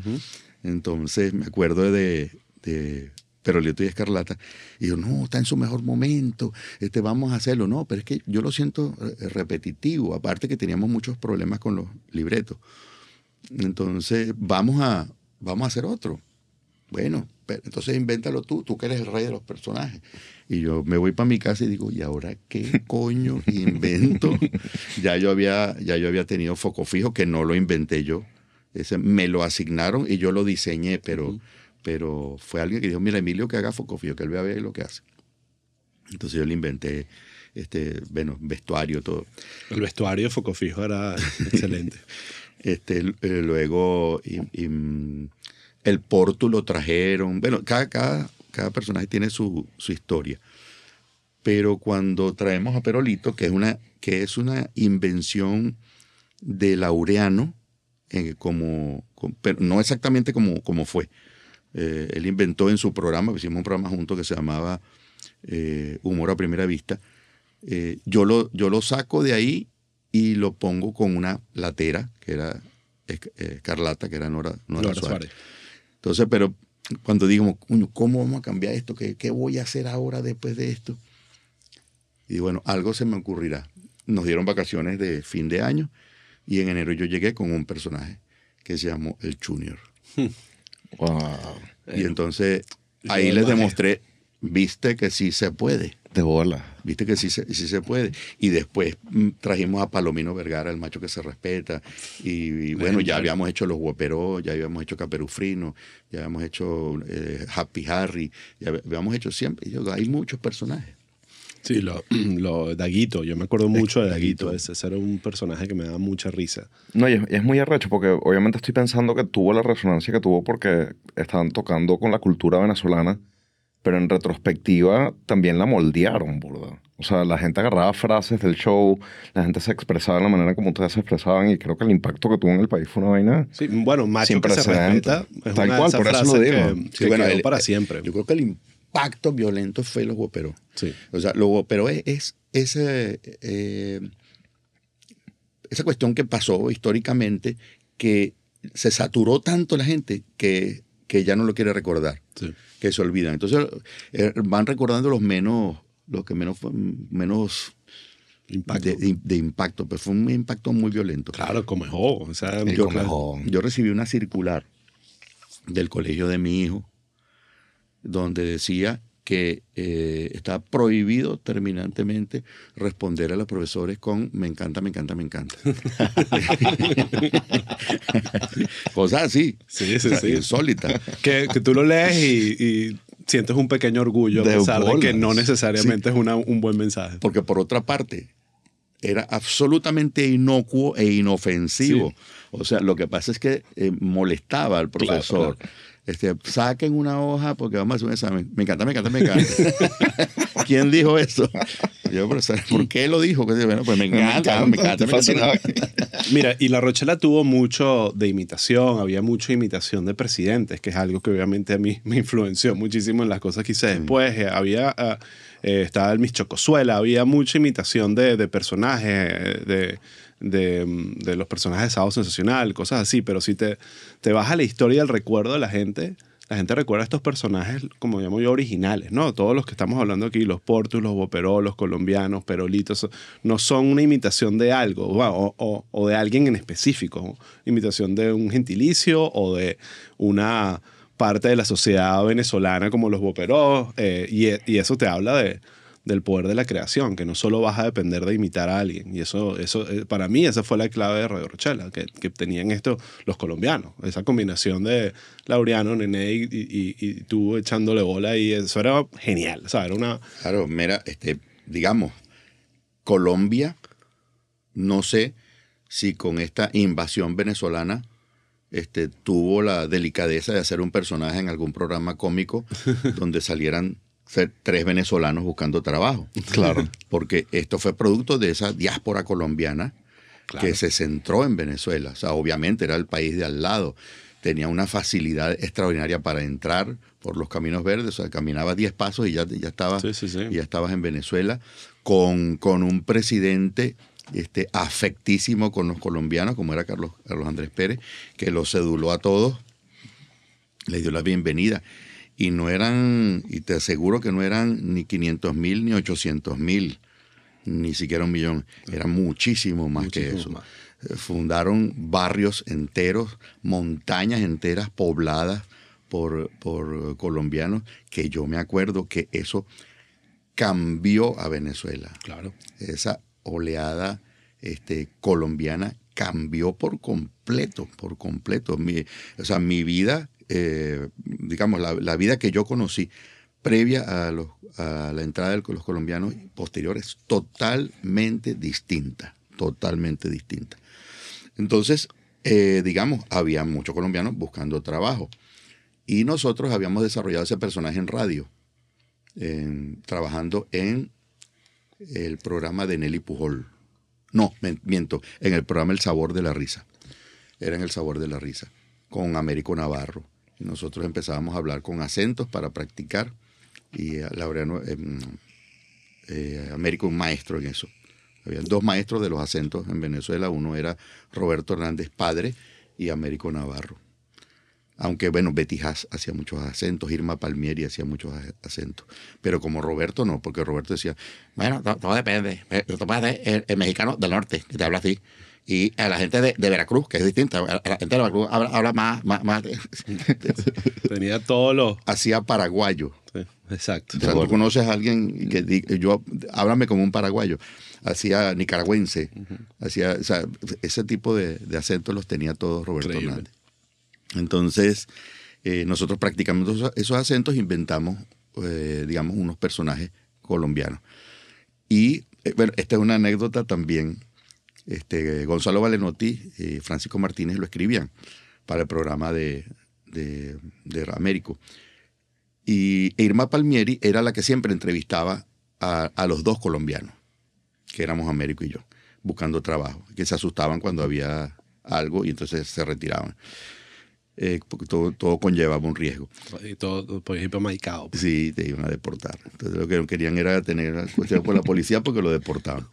Entonces me acuerdo de, de Perolito y Escarlata. Y yo, no, está en su mejor momento, este, vamos a hacerlo. No, pero es que yo lo siento eh, repetitivo. Aparte que teníamos muchos problemas con los libretos. Entonces, vamos a, vamos a hacer otro. Bueno, pero entonces invéntalo tú, tú que eres el rey de los personajes. Y yo me voy para mi casa y digo, ¿y ahora qué coño invento? ya, yo había, ya yo había tenido foco fijo, que no lo inventé yo. Ese, me lo asignaron y yo lo diseñé, pero, pero fue alguien que dijo, mira, Emilio, que haga foco fijo, que él vea lo que hace. Entonces yo le inventé este, bueno, vestuario, todo. El vestuario Foco Fijo era excelente. Este, eh, luego y- y, mm, el Portu lo trajeron. Bueno, cada, cada, cada personaje tiene su, su historia. Pero cuando traemos a Perolito, que es una, que es una invención de Laureano, eh, como, como- pero no exactamente como, como fue, eh, él inventó en su programa, hicimos un programa juntos que se llamaba eh, Humor a Primera Vista. Yo, lo, yo lo saco de ahí y lo pongo con una latera, que era Escarlata, que era Nora, Nora, Nora Suárez. Suárez. Entonces, pero cuando digo, "Coño, ¿cómo vamos a cambiar esto? ¿Qué, ¿Qué voy a hacer ahora después de esto? Y bueno, algo se me ocurrirá. Nos dieron vacaciones de fin de año y en enero yo llegué con un personaje que se llamó el Junior. Wow. y entonces ahí les demostré, viste que sí se puede. De bola. Viste que sí se, sí se puede. Y después mm, trajimos a Palomino Vergara, el macho que se respeta. Y, y bueno, ya habíamos hecho los Guaperó, ya habíamos hecho Caperufrino, ya habíamos hecho eh, Happy Harry, ya habíamos hecho siempre. yo, hay muchos personajes. Sí, lo, lo Daguito, yo me acuerdo mucho de Daguito. Ese, ese era un personaje que me daba mucha risa. No, y es, y es muy arrecho porque obviamente estoy pensando que tuvo la resonancia que tuvo porque estaban tocando con la cultura venezolana, pero en retrospectiva también la moldearon, burda. O sea, la gente agarraba frases del show, la gente se expresaba de la manera como ustedes se expresaban y creo que el impacto que tuvo en el país fue una vaina. Sí, bueno, macho Sin que se respeta. Es Tal una cual, por eso lo digo. que, Sí, que bueno, quedó el- para el- siempre. Yo creo que el impacto violento fue los Guaperó. Sí. O sea, lo Guaperó es, es ese, eh, esa cuestión que pasó históricamente que se saturó tanto la gente que, que ya no lo quiere recordar. Sí. que se olvidan. Entonces eh, van recordando los menos, los que menos, menos Impacto. De, de impacto, pero fue un impacto muy violento. Claro, como es O sea, yo, yo recibí una circular del colegio de mi hijo donde decía que eh, está prohibido terminantemente responder a los profesores con me encanta, me encanta, me encanta. Cosas así. Sí, sí, O sea, sí. Insólitas. que, que tú lo lees y, y sientes un pequeño orgullo a De pesar de que no necesariamente es una- un buen mensaje. Porque por otra parte, era absolutamente inocuo e inofensivo. O sea, lo que pasa es que eh, molestaba al Claro, profesor. Este, saquen una hoja porque vamos a hacer un examen. Me encanta, me encanta, me encanta. ¿Quién dijo eso? Yo, profesor, ¿por qué lo dijo? Pues, Bueno, pues me encanta, me encanta. me encanta, me encanta. Mira, y La Rochela tuvo mucho de imitación, había mucha imitación de presidentes, que es algo que obviamente a mí me influenció muchísimo en las cosas que hice después. Eh, Había, ah, eh, estaba el Miss Chocosuela, había mucha imitación de, de personajes, eh, de, de, de los personajes de Sábado Sensacional, cosas así, pero si te, te vas a la historia, el recuerdo de la gente, la gente recuerda estos personajes, como llamo yo, originales, ¿no? Todos los que estamos hablando aquí, los Portus, los Boperó, los colombianos, Perolitos, no son una imitación de algo o, o- de alguien en específico, ¿no? imitación de un gentilicio o de una parte de la sociedad venezolana como los Boperó, eh, y, y eso te habla de, del poder de la creación, que no solo vas a depender de imitar a alguien. Y eso, eso eh, para mí, esa fue la clave de Radio Rochela, que, que tenían esto los colombianos. Esa combinación de Laureano, Nene y, y- y tú echándole bola y eso era genial. O sea, era una... Claro, mira, este, digamos, Colombia, no sé si con esta invasión venezolana este, tuvo la delicadeza de hacer un personaje en algún programa cómico donde salieran ser tres venezolanos buscando trabajo. Claro. Porque esto fue producto de esa diáspora colombiana Claro. que se centró en Venezuela. O sea, obviamente era el país de al lado. Tenía una facilidad extraordinaria para entrar por los caminos verdes. O sea, caminaba 10 pasos y ya, ya, estaba, Sí, sí, sí. y ya estabas en Venezuela. Con, con un presidente este, afectísimo con los colombianos, como era Carlos, Carlos Andrés Pérez, que los ceduló a todos, le dio la bienvenida. Y no eran, y te aseguro que no eran ni 500 mil ni 800 mil, ni siquiera un millón, eran muchísimo más que eso. más. Eh, Fundaron barrios enteros, montañas enteras pobladas por, por colombianos, que yo me acuerdo que eso cambió a Venezuela Claro. esa oleada este, colombiana cambió por completo, por completo. Mi, o sea, mi vida, eh, digamos, la, la vida que yo conocí previa a, la entrada de los colombianos posteriores, totalmente distinta, totalmente distinta. Entonces, eh, digamos, había muchos colombianos buscando trabajo. Y nosotros habíamos desarrollado ese personaje en radio, trabajando en el programa de Nelly Pujol. No, miento, en el programa El Sabor de la Risa. Era en El Sabor de la Risa, con Américo Navarro nosotros empezábamos a hablar con acentos para practicar. Y eh, Laureano, eh, eh, Américo, un maestro en eso. Había dos maestros de los acentos en Venezuela. Uno era Roberto Hernández, padre, y Américo Navarro. Aunque, bueno, Betty Haas hacía muchos acentos, Irma Palmieri hacía muchos acentos. Pero como Roberto no, porque Roberto decía, Bueno, to- todo depende. Eh, Tú puedes el mexicano del norte, que te habla así. Y a la gente de, de Veracruz, que es distinta. A La gente de Veracruz habla, habla más, más, más de- Tenía todos los... hacía paraguayo. sí, exacto. O sea, tú conoces a alguien que di- yo, háblame como un paraguayo, hacía nicaragüense, hacía, o sea, ese tipo de, de acentos los tenía todos Roberto Increíble. Hernández. Entonces, eh, nosotros practicando esos, esos acentos inventamos, eh, digamos, unos personajes colombianos. Y, eh, bueno, esta es una anécdota también. Este, Gonzalo Valenotti y Francisco Martínez lo escribían para el programa de, de, de Américo. Y Irma Palmieri era la que siempre entrevistaba a, a los dos colombianos, que éramos Américo y yo, buscando trabajo, que se asustaban cuando había algo y entonces se retiraban. Eh, porque todo, todo conllevaba un riesgo. Y todo, por ejemplo, Maicao. Sí, te iban a deportar. Entonces lo que querían era tener cuestión con la policía porque lo deportaban.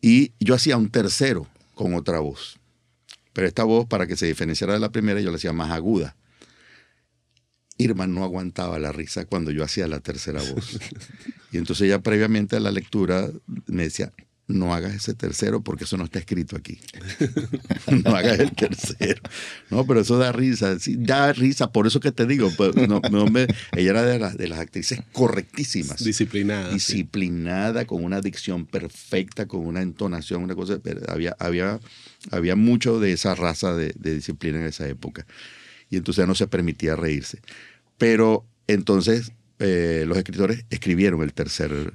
Y yo hacía un tercero con otra voz. Pero esta voz, para que se diferenciara de la primera, yo la hacía más aguda. Irma no aguantaba la risa cuando yo hacía la tercera voz. Y entonces ya previamente a la lectura me decía, no hagas ese tercero porque eso no está escrito aquí. no hagas el tercero. No, pero eso da risa. Sí, da risa, por eso que te digo. pues, no- no me- ella era de, las de las actrices correctísimas. Disciplinada. sí. disciplinada, con una dicción perfecta, con una entonación, una cosa. pero Había, había, había mucho de esa raza de, de disciplina en esa época. Y entonces no se permitía reírse. Pero entonces eh, los escritores escribieron el tercer,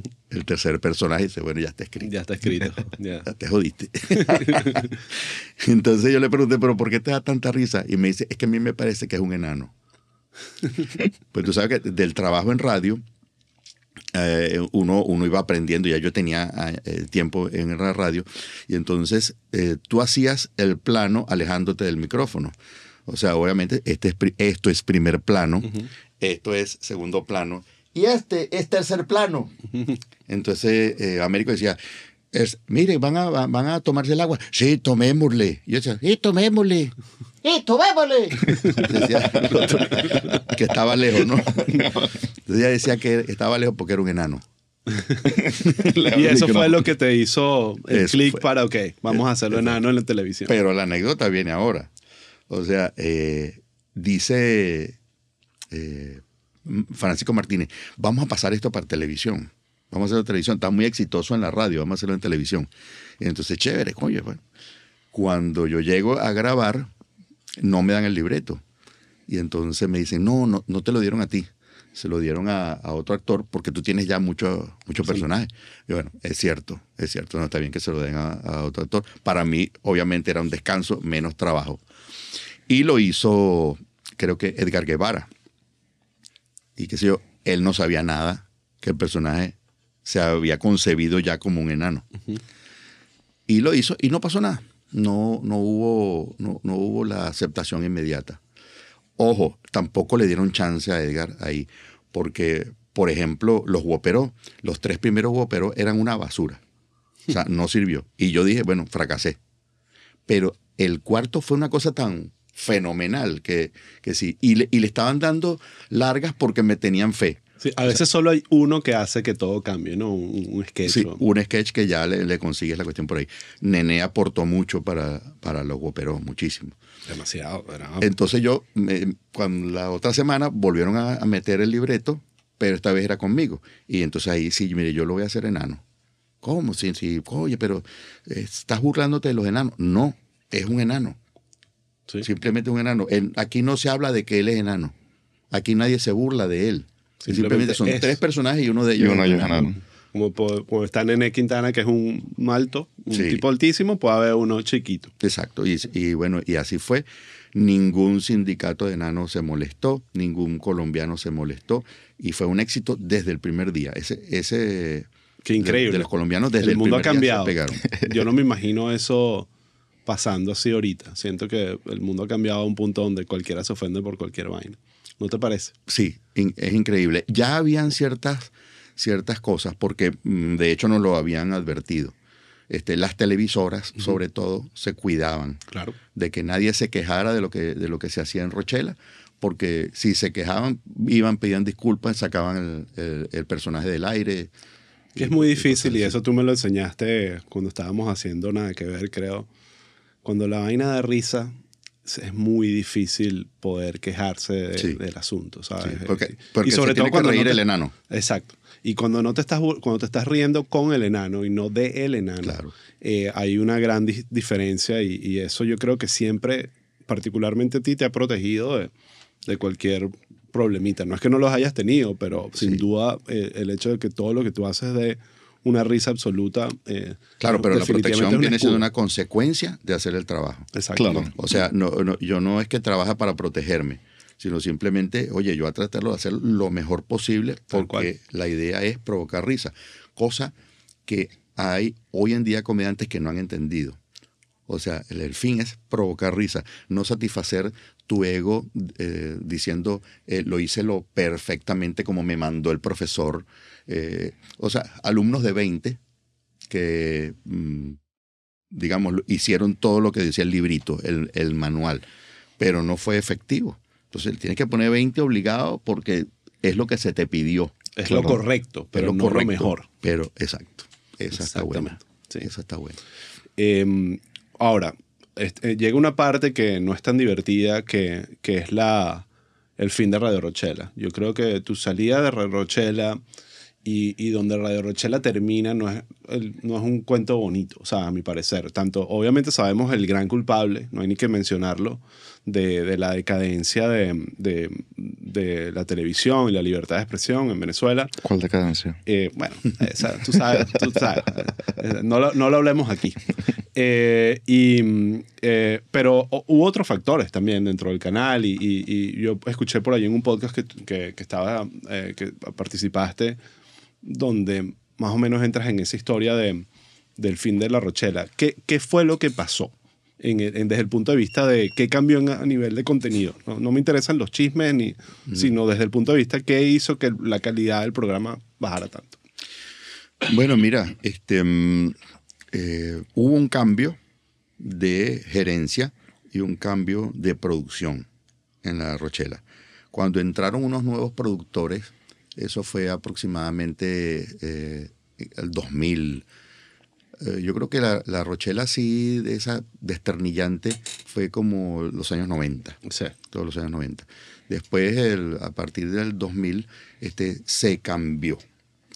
el tercer personaje dice, bueno, ya está escrito. Ya está escrito. ya. Ya te jodiste. Entonces yo le pregunté, ¿pero por qué te da tanta risa? Y me dice, es que a mí me parece que es un enano. pues tú sabes que del trabajo en radio, eh, uno, uno iba aprendiendo, ya yo tenía eh, tiempo en la radio, y entonces eh, tú hacías el plano alejándote del micrófono. O sea, obviamente este es, esto es primer plano, esto es segundo plano, y este es tercer plano. Entonces eh, Américo decía, es, mire, van a, van a tomarse el agua. Sí, tomémosle. Y yo decía, sí, tomémosle. ¡Y tomémosle! Decía el otro, que estaba lejos, ¿no? Entonces ella decía que estaba lejos porque era un enano. Y eso fue lo que te hizo el clic para, ok, vamos a hacerlo enano en la televisión. Pero la anécdota viene ahora. O sea, eh, dice eh, Francisco Martínez, vamos a pasar esto para televisión. Vamos a hacerlo en televisión. Está muy exitoso en la radio, vamos a hacerlo en televisión. Entonces, chévere, coño. pues. Cuando yo llego a grabar, no me dan el libreto. Y entonces me dicen, no, no, no te lo dieron a ti. Se lo dieron a, a otro actor porque tú tienes ya muchos mucho personajes. Y bueno, es cierto, es cierto, no está bien que se lo den a, a otro actor. Para mí, obviamente, era un descanso, menos trabajo. Y lo hizo, creo que Edgar Guevara. Y qué sé yo, él no sabía nada que el personaje se había concebido ya como un enano. Y lo hizo y no pasó nada. No, no, hubo, no, no hubo la aceptación inmediata. Ojo, tampoco le dieron chance a Edgar ahí, porque, por ejemplo, los guoperos, los tres primeros guoperos eran una basura. O sea, no sirvió. Y yo dije, bueno, fracasé. Pero el cuarto fue una cosa tan fenomenal que, que sí. Y le, y le estaban dando largas porque me tenían fe. Sí, a veces solo hay uno que hace que todo cambie, ¿no? Un, un sketch. Sí, un sketch que ya le, le consigues la cuestión por ahí. Nené aportó mucho para, para los guoperos, muchísimo. Demasiado, ¿verdad? Entonces yo, me- cuando la otra semana volvieron a, a meter el libreto, pero esta vez era conmigo. Y entonces ahí sí, mire, yo lo voy a hacer enano. ¿Cómo? Sí, sí, oye, pero eh, estás burlándote de los enanos. No, es un enano. Sí. Simplemente un enano. En- aquí no se habla de que él es enano. Aquí nadie se burla de él. Simplemente Simplemente, son es. tres personajes y uno de Y ellos uno de es ellos enano. enano. Como, como está Nene Quintana, que es un alto, un Sí. tipo altísimo, puede haber uno chiquito. Exacto, y, y bueno, y así fue. Ningún sindicato de enanos se molestó, ningún colombiano se molestó, y fue un éxito desde el primer día. Ese, ese Qué increíble. De, de los colombianos desde el, el mundo ha primer día cambiado. se pegaron. Yo no me imagino eso pasando así ahorita. Siento que el mundo ha cambiado a un punto donde cualquiera se ofende por cualquier vaina. ¿No te parece? Sí, es increíble. Ya habían ciertas, ciertas cosas, porque mm, de hecho nos lo habían advertido. Este, las televisoras, sobre todo, se cuidaban Claro. de que nadie se quejara de lo que, de lo que se hacía en Rochela, porque si se quejaban, iban, pedían disculpas, sacaban el, el- el personaje del aire. Que es muy difícil y eso tú me lo enseñaste cuando estábamos haciendo nada que ver, creo. Cuando la vaina de risa es- muy difícil poder quejarse de- Sí. del asunto, ¿sabes? Sí, porque Y porque se tiene que cuando no reír te- el enano. Exacto. Y cuando no te estás cuando te estás riendo con el enano y no de el enano, Claro. eh, hay una gran di- diferencia y, y eso yo creo que siempre, particularmente a ti, te ha protegido de, de cualquier problemita. No es que no los hayas tenido, pero sin Sí. duda eh, el hecho de que todo lo que tú haces de una risa absoluta. eh, Claro, pero la protección viene siendo una consecuencia de hacer el trabajo. Exacto. Claro. O sea, no, no- yo no es que trabaja para protegerme, sino simplemente, oye, yo voy a tratarlo de hacer lo mejor posible porque la idea es provocar risa. Cosa que hay hoy en día comediantes que no han entendido. O sea, el, el fin es provocar risa, no satisfacer tu ego eh, diciendo eh, lo hice lo perfectamente como me mandó el profesor. Eh, o sea, alumnos de 20 que, mm, digamos, hicieron todo lo que decía el librito, el, el manual, pero no fue efectivo. Entonces, tienes que poner 20 obligado porque es lo que se te pidió. Es Claro. lo correcto, pero es no correcto, lo mejor. Pero, exacto. Esa está buena. Exactamente, sí. Esa está buena. Eh, ahora, este, llega una parte que no es tan divertida, que, que es la, el fin de Radio Rochela. Yo creo que tu salida de Radio Rochela y, y donde Radio Rochela termina no es, no es un cuento bonito, o sea, a mi parecer. Tanto, obviamente sabemos el gran culpable, no hay ni que mencionarlo, de, de la decadencia de, de- de la televisión y la libertad de expresión en Venezuela. ¿Cuál decadencia? Eh, bueno, esa, tú sabes, tú sabes. No lo, no lo hablemos aquí. Eh, y, eh, pero hu- hubo otros factores también dentro del canal y, y- y yo escuché por ahí en un podcast que, que, que estaba, eh, que participaste, donde más o menos entras en esa historia de, del fin de La Rochela. ¿Qué, qué fue lo que pasó? En, desde el punto de vista de qué cambió en- a nivel de contenido. No, no me interesan los chismes, ni, sino desde el punto de vista qué hizo que la calidad del programa bajara tanto. Bueno, mira, este, mm, eh, hubo un cambio de gerencia y un cambio de producción en la Rochela. Cuando entraron unos nuevos productores, eso fue aproximadamente eh, el 2000. Eh, yo creo que la, la Rochela así, de esa desternillante, fue como los años 90 Sí. todos los años 90. Después, el- a partir del 2000, este, se cambió.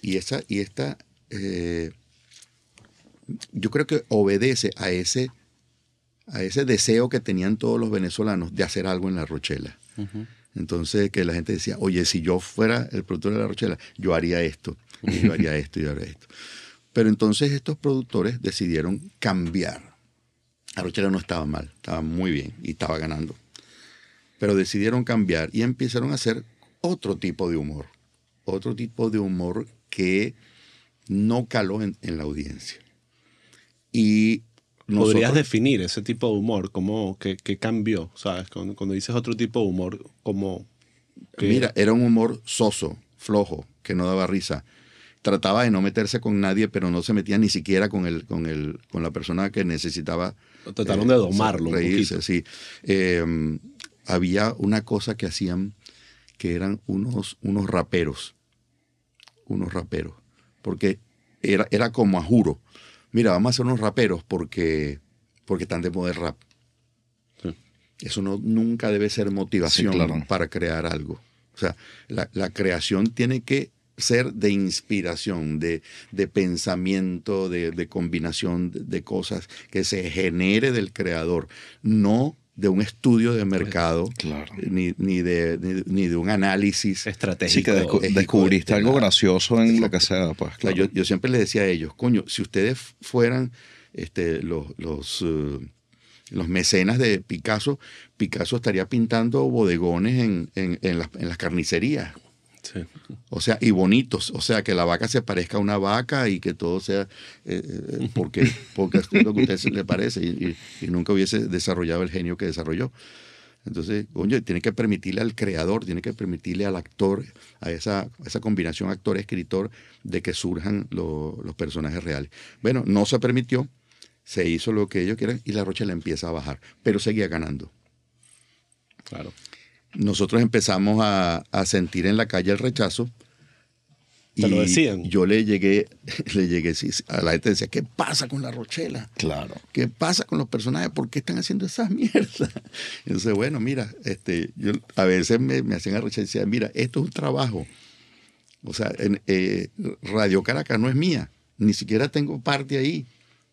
Y, esa, y esta, eh, yo creo que obedece a ese, a ese deseo que tenían todos los venezolanos de hacer algo en La Rochela. Entonces, que la gente decía, oye, si yo fuera el productor de La Rochela, yo haría esto, y yo haría esto, y yo haría esto. Pero entonces estos productores decidieron cambiar. La Rochela no estaba mal, estaba muy bien y estaba ganando pero decidieron cambiar y empezaron a hacer otro tipo de humor, otro tipo de humor que no caló en, en la audiencia. Y ¿Podrías definir ese tipo de humor? ¿Cómo, qué, qué cambió? ¿Sabes? Cuando, cuando dices otro tipo de humor, como... que- Mira, era un humor soso, flojo, que no daba risa. Trataba de no meterse con nadie, pero no se metía ni siquiera con, el, con, el, con la persona que necesitaba Trataron eh, de domarlo un reírse, poquito. sí. Eh, había una cosa que hacían que eran unos, unos raperos. Unos raperos. Porque era, era como a juro. Mira, vamos a hacer unos raperos porque, porque están de moda el rap. Sí. Eso no, nunca debe ser motivación Sí, claro. para crear algo. O sea, la, la creación tiene que ser de inspiración, de, de pensamiento, de, de combinación de, de cosas que se genere del creador, no de un estudio de mercado, Claro. ni, ni, de, ni, ni de un análisis. Sí, Estratégico. que descu- es- descubriste de algo gracioso en lo que sea, pues. Claro. yo, yo siempre les decía a ellos, coño, si ustedes fueran este, los, los, eh, los mecenas de Picasso, Picasso estaría pintando bodegones en, en- en las, en las carnicerías. Sí. O sea, y bonitos. O sea, que la vaca se parezca a una vaca y que todo sea eh, eh, porque, porque es lo que a usted le parece y, y- y nunca hubiese desarrollado el genio que desarrolló. Entonces, coño, tiene que permitirle al creador, tiene que permitirle al actor, a esa, a esa combinación actor-escritor, de que surjan lo- los personajes reales. Bueno, no se permitió, se hizo lo que ellos quieran y la Rochela empieza a bajar, pero seguía ganando. Claro. Nosotros empezamos a, a sentir en la calle el rechazo. ¿Te lo decían? Yo le llegué, le llegué, sí, a la gente decía, ¿qué pasa con la Rochela? Claro. ¿Qué pasa con los personajes? ¿Por qué están haciendo esas mierdas? Entonces, bueno, mira, este, yo a veces me, me hacían arrechar y decían, mira, esto es un trabajo. O sea, en, eh, Radio Caracas no es mía, ni siquiera tengo parte ahí.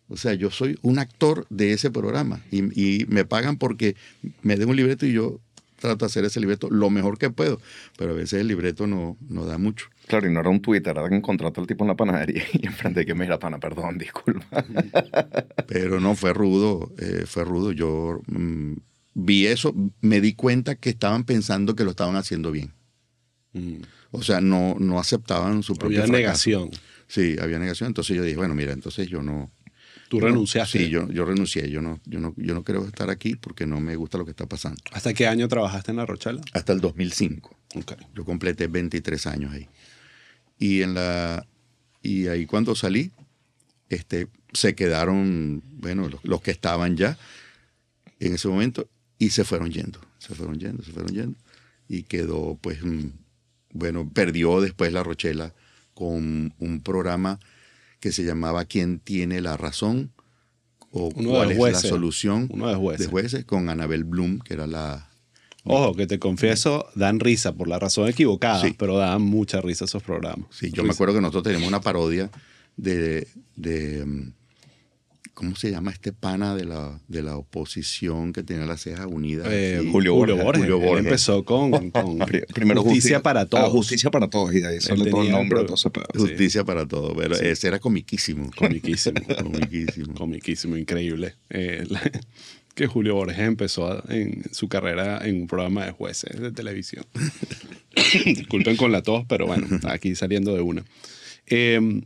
O sea, yo soy un actor de ese programa y, y me pagan porque me den un libreto y yo trato de hacer ese libreto lo mejor que puedo, pero a veces el libreto no, no da mucho. Claro, y no era un Twitter, era que encontraste al tipo en la panadería y enfrente de que mira, pana, perdón, disculpa. Pero no, fue rudo, eh, fue rudo. Yo mm, vi eso, me di cuenta que estaban pensando que lo estaban haciendo bien. Mm. O sea, no, no aceptaban su propio Había fracaso. negación. Sí, había negación. Entonces yo dije, bueno, mira, entonces yo no... Tú no- renunciaste. sí, yo, yo renuncié. Yo no, yo, no, yo no quiero estar aquí porque no me gusta lo que está pasando. ¿Hasta qué año trabajaste en La Rochela? Hasta el 2005. Ok. Yo completé 23 años ahí. Y, en la, y ahí cuando salí, este, se quedaron, bueno, los, los que estaban ya en ese momento y se fueron yendo, se fueron yendo, se fueron yendo. Y quedó, pues, mm, bueno, perdió después La Rochela con un programa que se llamaba ¿Quién tiene la razón? o Uno ¿Cuál es la solución? Uno de jueces. de jueces con Anabel Bloom, que era la, Ojo, que te confieso, dan risa por la razón equivocada, Sí. pero dan mucha risa esos programas. Sí, yo me acuerdo que nosotros teníamos una parodia de, de, mm, ¿cómo se llama este pana de la, de la oposición que tenía las cejas unidas? Eh? Julio Julio, Borges. Él empezó con, con Pri- Primero Justicia para Todos. Ah, justicia para todos. Y de ahí sale todo el tenía nombre ese pedo. Justicia para todo, pero Sí. ese era comiquísimo. Comiquísimo. comiquísimo. Comiquísimo, increíble. Eh, la- que Julio Borges empezó a- en su carrera en un programa de jueces de televisión. Disculpen con la tos, pero bueno, aquí saliendo de una. Eh,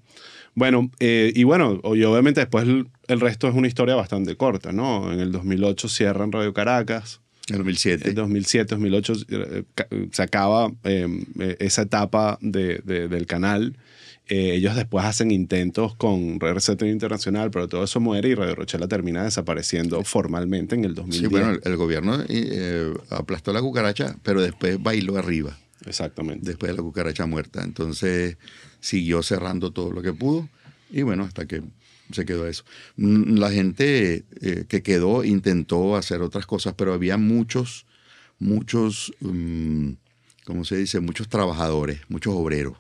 bueno, eh, y bueno, y obviamente después el, el resto es una historia bastante corta, ¿no? En el 2008 cierran Radio Caracas. En el 2007. En 2007, 2008 eh, se acaba eh, eh, esa etapa de- de- del canal. Eh, ellos después hacen intentos con RCT Internacional, pero todo eso muere y Radio Rochela termina desapareciendo formalmente en el 2010. Sí, bueno, el, el gobierno eh, aplastó la cucaracha, pero después bailó arriba, Exactamente. después de la cucaracha muerta. Entonces siguió cerrando todo lo que pudo y bueno, hasta que se quedó eso. Mm, La gente eh, que quedó intentó hacer otras cosas, pero había muchos, muchos, mm, ¿cómo se dice? Muchos trabajadores, muchos obreros,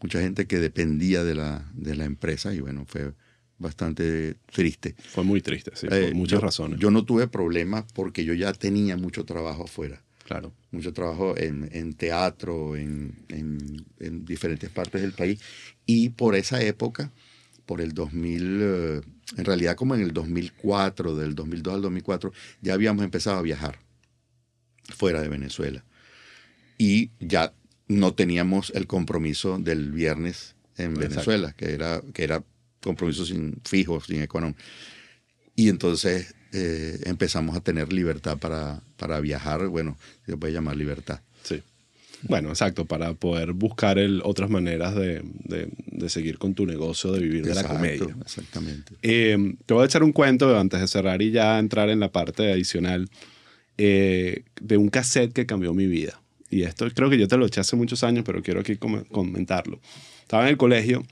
mucha gente que dependía de la, de la empresa y bueno, fue bastante triste. Fue muy triste, sí, Eh, por muchas yo- razones. Yo no tuve problemas porque yo ya tenía mucho trabajo afuera. Claro. Mucho trabajo en, en teatro, en, en- en diferentes partes del país. Y por esa época, por el 2000, eh, en realidad como en el 2004, del 2002 al 2004, ya habíamos empezado a viajar fuera de Venezuela. Y ya no teníamos el compromiso del viernes en Exacto. Venezuela, que era, que era compromiso sin fijo, sin económico. Y entonces eh, empezamos a tener libertad para, para viajar, bueno, se puede llamar libertad. Sí. Bueno, exacto, para poder buscar el- otras maneras de, de- de seguir con tu negocio, de vivir de la Exacto, comedia. Exactamente. Eh, te voy a echar un cuento antes de cerrar y ya entrar en la parte adicional eh, de un cassette que cambió mi vida. Y esto creo que yo te lo eché hace muchos años, pero quiero aquí com- comentarlo. Estaba en el colegio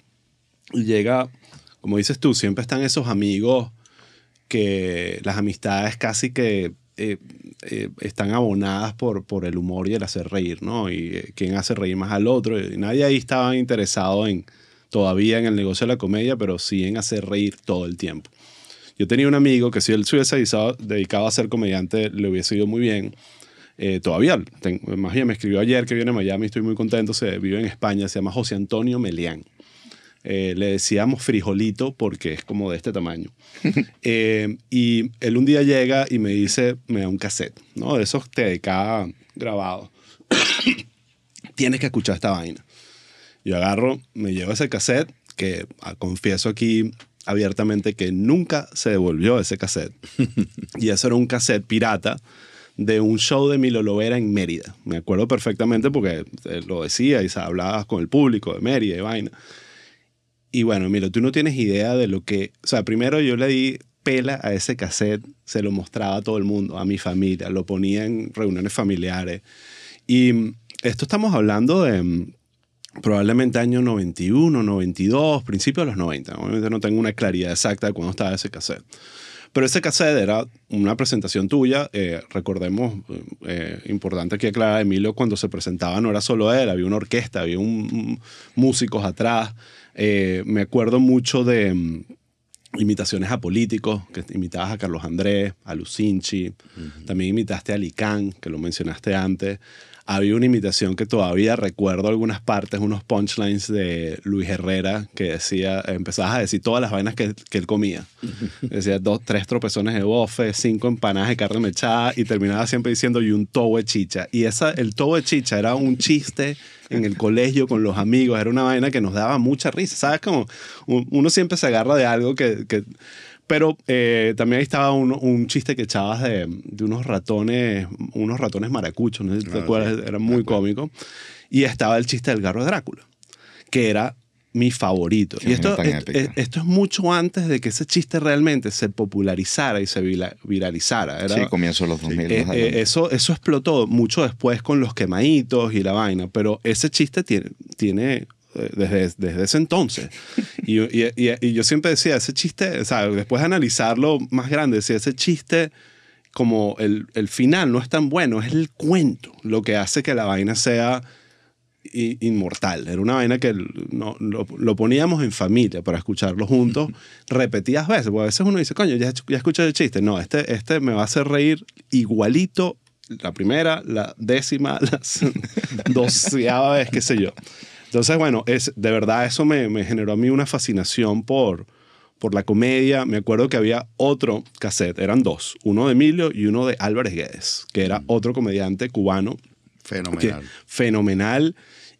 y llega, como dices tú, siempre están esos amigos que las amistades casi que eh, eh, están abonadas por, por el humor y el hacer reír, ¿no? Y eh, quién hace reír más al otro. Nadie ahí estaba interesado en todavía en el negocio de la comedia, pero sí en hacer reír todo el tiempo. Yo tenía un amigo que si él se hubiese dedicado- a ser comediante, le hubiese ido muy bien. Eh, todavía, ten- más bien me escribió ayer que viene a Miami, estoy muy contento, se vive en España, se llama José Antonio Melián. Eh, le decíamos frijolito porque es como de este tamaño. Eh, y él un día llega y me dice, me da un cassette, ¿no? De esos TDK grabados. tienes que escuchar esta vaina. Yo agarro, me llevo ese cassette, que ah, confieso aquí abiertamente que nunca se devolvió ese cassette. y eso era un cassette pirata de un show de Milo Lovera en Mérida. Me acuerdo perfectamente porque eh, lo decía y se hablaba con el público de Mérida y vaina. Y bueno, Milo, tú no tienes idea de lo que... O sea, primero yo le di pela a ese cassette, se lo mostraba a todo el mundo, a mi familia, lo ponía en reuniones familiares. Y mm, esto estamos hablando de mm, probablemente año 91, 92, principios de los 90. Obviamente no tengo una claridad exacta de cuándo estaba ese cassette. Pero ese cassette era una presentación tuya. eh, recordemos, eh, importante aquí aclarar, Emilio cuando se presentaba no era solo él, había una orquesta, había músicos atrás. Eh, me acuerdo mucho de mm, imitaciones a políticos, que imitabas a Carlos Andrés, a Lucinchi, también imitaste a Licán, que lo mencionaste antes. Había una imitación que todavía recuerdo algunas partes, unos punchlines de Luis Herrera, que decía, empezabas a decir todas las vainas que, que él comía. Decía dos, tres tropezones de bofe, cinco empanadas de carne mechada y terminaba siempre diciendo y un tobo de chicha. Y esa, el tobo de chicha era un chiste en el colegio con los amigos, era una vaina que nos daba mucha risa. ¿Sabes? Como un- uno siempre se agarra de algo que... que- pero eh, también ahí estaba un, un chiste que echabas de, de unos ratones, unos ratones maracuchos, no sé si te Ah, acuerdas, sí, era muy cómico. Y estaba el chiste del garro de Drácula, que era mi favorito. Qué y esto, vaina tan es- épica. es- esto es mucho antes de que ese chiste realmente se popularizara y se vira- viralizara. Era, Sí, comienzo los 2000. eh, eh, eso, eso explotó mucho después con los quemaditos y la vaina, pero ese chiste tiene, tiene desde, desde ese entonces. Y, y- y- y yo siempre decía, ese chiste, o sea, después de analizarlo más grande, decía, ese chiste, como el, el final no es tan bueno, es el cuento lo que hace que la vaina sea inmortal. Era una vaina que no, lo, lo poníamos en familia para escucharlo juntos repetidas veces. Porque a veces uno dice, coño, ya, ya escuché el chiste. No, este, este me va a hacer reír igualito la primera, la décima, la doceava vez, qué sé yo. Entonces, bueno, es, de verdad eso me, me generó a mí una fascinación por, por la comedia. Me acuerdo que había otro cassette, eran dos, uno de Emilio y uno de Álvarez Guedes, que era otro comediante cubano que Fenomenal. fenomenal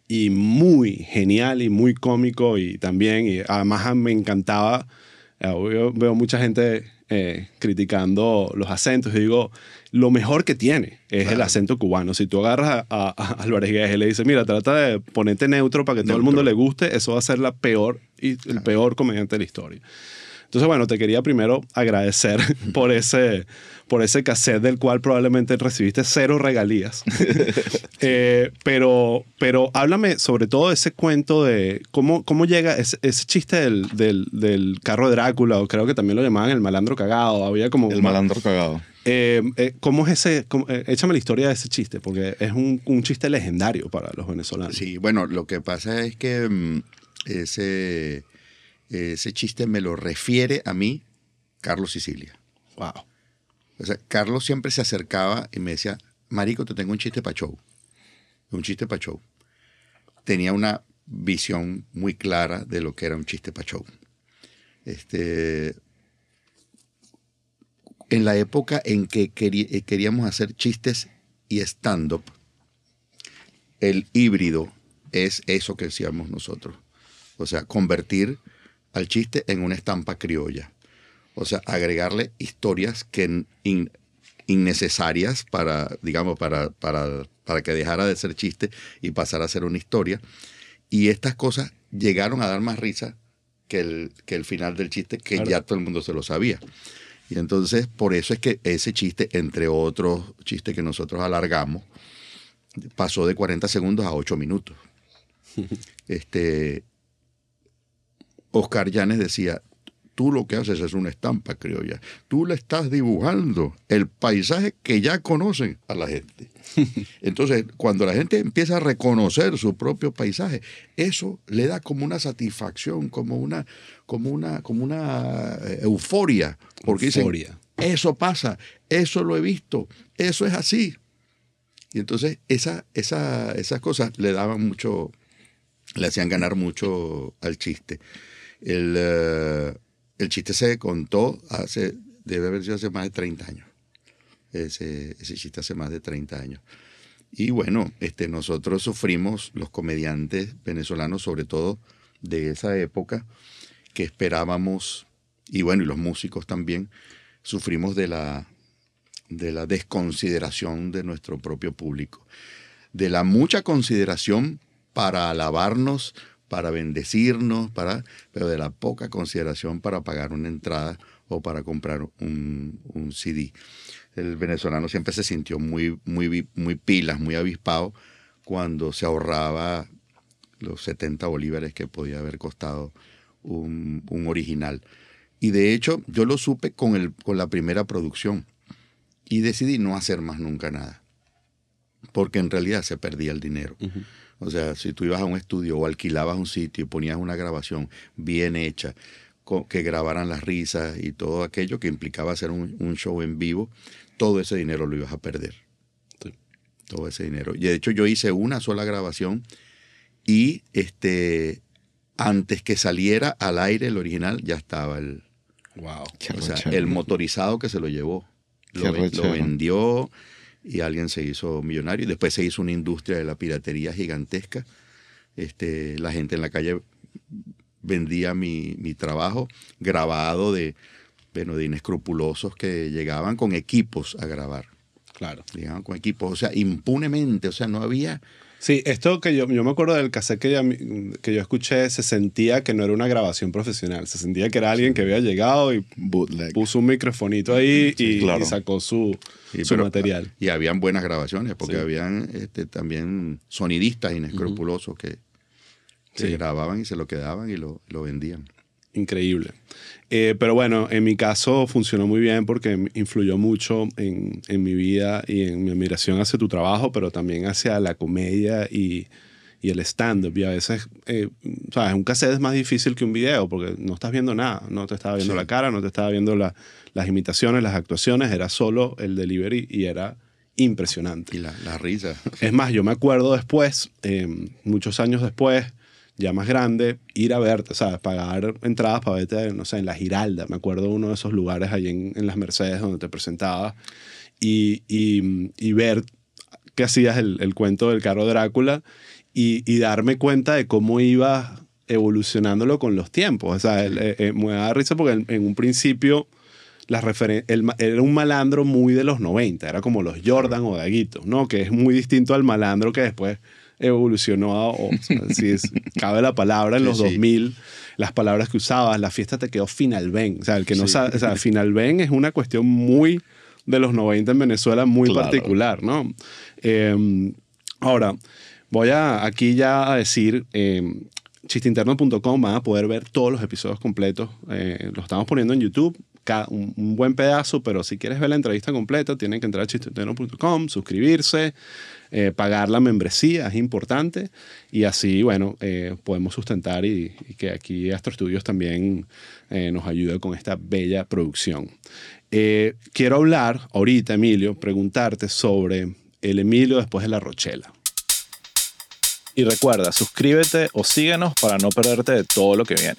y muy genial y muy cómico y también, y además me encantaba, eh, yo veo mucha gente eh, criticando los acentos y digo, lo mejor que tiene es el acento cubano. Si tú agarras a, a- a Álvarez Guedes y le dices, mira, trata de ponerte neutro para que todo el mundo le guste, eso va a ser la peor y el peor comediante de la historia. Entonces, bueno, te quería primero agradecer por ese, por ese cassette del cual probablemente recibiste cero regalías. Eh, pero, pero háblame sobre todo ese cuento de cómo, cómo llega ese, ese chiste del, del, del carro de Drácula, o creo que también lo llamaban el malandro cagado. Había como. El malandro cagado. Eh, eh, ¿Cómo es ese? cómo- eh, échame la historia de ese chiste, porque es un, un chiste legendario para los venezolanos. Sí, bueno, lo que pasa es que mm, ese, ese chiste me lo refiere a mí Carlos Sicilia. Wow. O sea, Carlos siempre se acercaba y me decía, Marico, te tengo un chiste para show. Un chiste para show. Tenía una visión muy clara de lo que era un chiste para show. Este, en la época en que eh, queríamos hacer chistes y stand-up, el híbrido es eso que decíamos nosotros. O sea, convertir al chiste en una estampa criolla. O sea, agregarle historias que in- innecesarias para, digamos, para, para, para que dejara de ser chiste y pasara a ser una historia. Y estas cosas llegaron a dar más risa que el, que el final del chiste, que Claro. ya todo el mundo se lo sabía. Y entonces, por eso es que ese chiste, entre otros chistes que nosotros alargamos, pasó de 40 segundos a 8 minutos. Este, Oscar Llanes decía, tú lo que haces es una estampa criolla. Tú le estás dibujando el paisaje que ya conocen a la gente. Entonces, cuando la gente empieza a reconocer su propio paisaje, eso le da como una satisfacción, como una, como una, como una eh, euforia. Porque dicen, Euforia. eso pasa, eso lo he visto, eso es así. Y entonces esa, esa, esas cosas le daban mucho, le hacían ganar mucho al chiste. El, eh, el chiste se contó hace, debe haber sido hace más de 30 años. Ese, ese chiste hace más de 30 años. Y bueno, este, nosotros sufrimos, los comediantes venezolanos, sobre todo de esa época, que esperábamos, y bueno, y los músicos también, sufrimos de la, de la desconsideración de nuestro propio público, de la mucha consideración para alabarnos, para bendecirnos, para, pero de la poca consideración para pagar una entrada o para comprar un, un CD. El venezolano siempre se sintió muy, muy, muy pilas, muy avispado cuando se ahorraba los 70 bolívares que podía haber costado un, un original. Y de hecho, yo lo supe con, el, con la primera producción y decidí no hacer más nunca nada, porque en realidad se perdía el dinero. O sea, si tú ibas a un estudio o alquilabas un sitio y ponías una grabación bien hecha, que grabaran las risas y todo aquello que implicaba hacer un, un show en vivo, todo ese dinero lo ibas a perder. Sí. Todo ese dinero. Y de hecho yo hice una sola grabación y este, antes que saliera al aire el original ya estaba el, Wow. Qué o sea, arrechera. el motorizado que se lo llevó. Lo, vendió y alguien se hizo millonario. Y después se hizo una industria de la piratería gigantesca. Este, la gente en la calle vendía mi, mi trabajo grabado de, bueno, de inescrupulosos que llegaban con equipos a grabar. Claro. Llegaban con equipos, o sea, impunemente. O sea, no había... Sí, esto que yo, yo me acuerdo del cassette que, ya- que yo escuché, se sentía que no era una grabación profesional, se sentía que era alguien que había llegado y Bootleg. puso un microfonito ahí y, claro. y sacó su, Sí, su pero- material. Y habían buenas grabaciones, porque Sí. habían este, también sonidistas inescrupulosos que, que Sí. grababan y se lo quedaban y lo, lo vendían. Increíble. Eh, pero bueno, en mi caso funcionó muy bien porque influyó mucho en, en mi vida y en mi admiración hacia tu trabajo, pero también hacia la comedia y, y el stand-up. Y a veces, eh, ¿sabes? Un cassette es más difícil que un video porque no estás viendo nada. No te estaba viendo Sí. la cara, no te estaba viendo la- las imitaciones, las actuaciones. Era solo el delivery y era impresionante. Y la, la risa. Es más, yo me acuerdo después, eh, muchos años después, ya más grande, ir a verte, ¿sabes? Pagar entradas para verte, no sé, en la Giralda. Me acuerdo uno de esos lugares allí en, en las Mercedes donde te presentabas y, y, y ver que hacías el, el cuento del carro Drácula y, y darme cuenta de cómo ibas evolucionándolo con los tiempos. O sea, eh, eh, me da risa porque en, en un principio las era un malandro muy de los 90, era como los Jordan o Daguito, ¿no? Que es muy distinto al malandro que después evolucionó, a- o, si es- cabe la palabra en Sí, los sí. 2000, las palabras que usabas, la fiesta te quedó final ben, o sea, el que no Sí. sabe, o sea, final ben es una cuestión muy de los 90 en Venezuela, muy Claro. particular, ¿no? Eh, ahora, voy a aquí ya a decir, eh, chisteinterno.com van a poder ver todos los episodios completos. Eh, los estamos poniendo en YouTube, ca- un, un buen pedazo, pero si quieres ver la entrevista completa, tienen que entrar a chisteinterno.com, suscribirse, eh, pagar la membresía, es importante. Y así, bueno, eh, podemos sustentar y, y que aquí Astro Studios también eh, nos ayude con esta bella producción. Eh, quiero hablar ahorita, Emilio, preguntarte sobre el Emilio después de la Rochela. Y recuerda, suscríbete o síguenos para no perderte de todo lo que viene.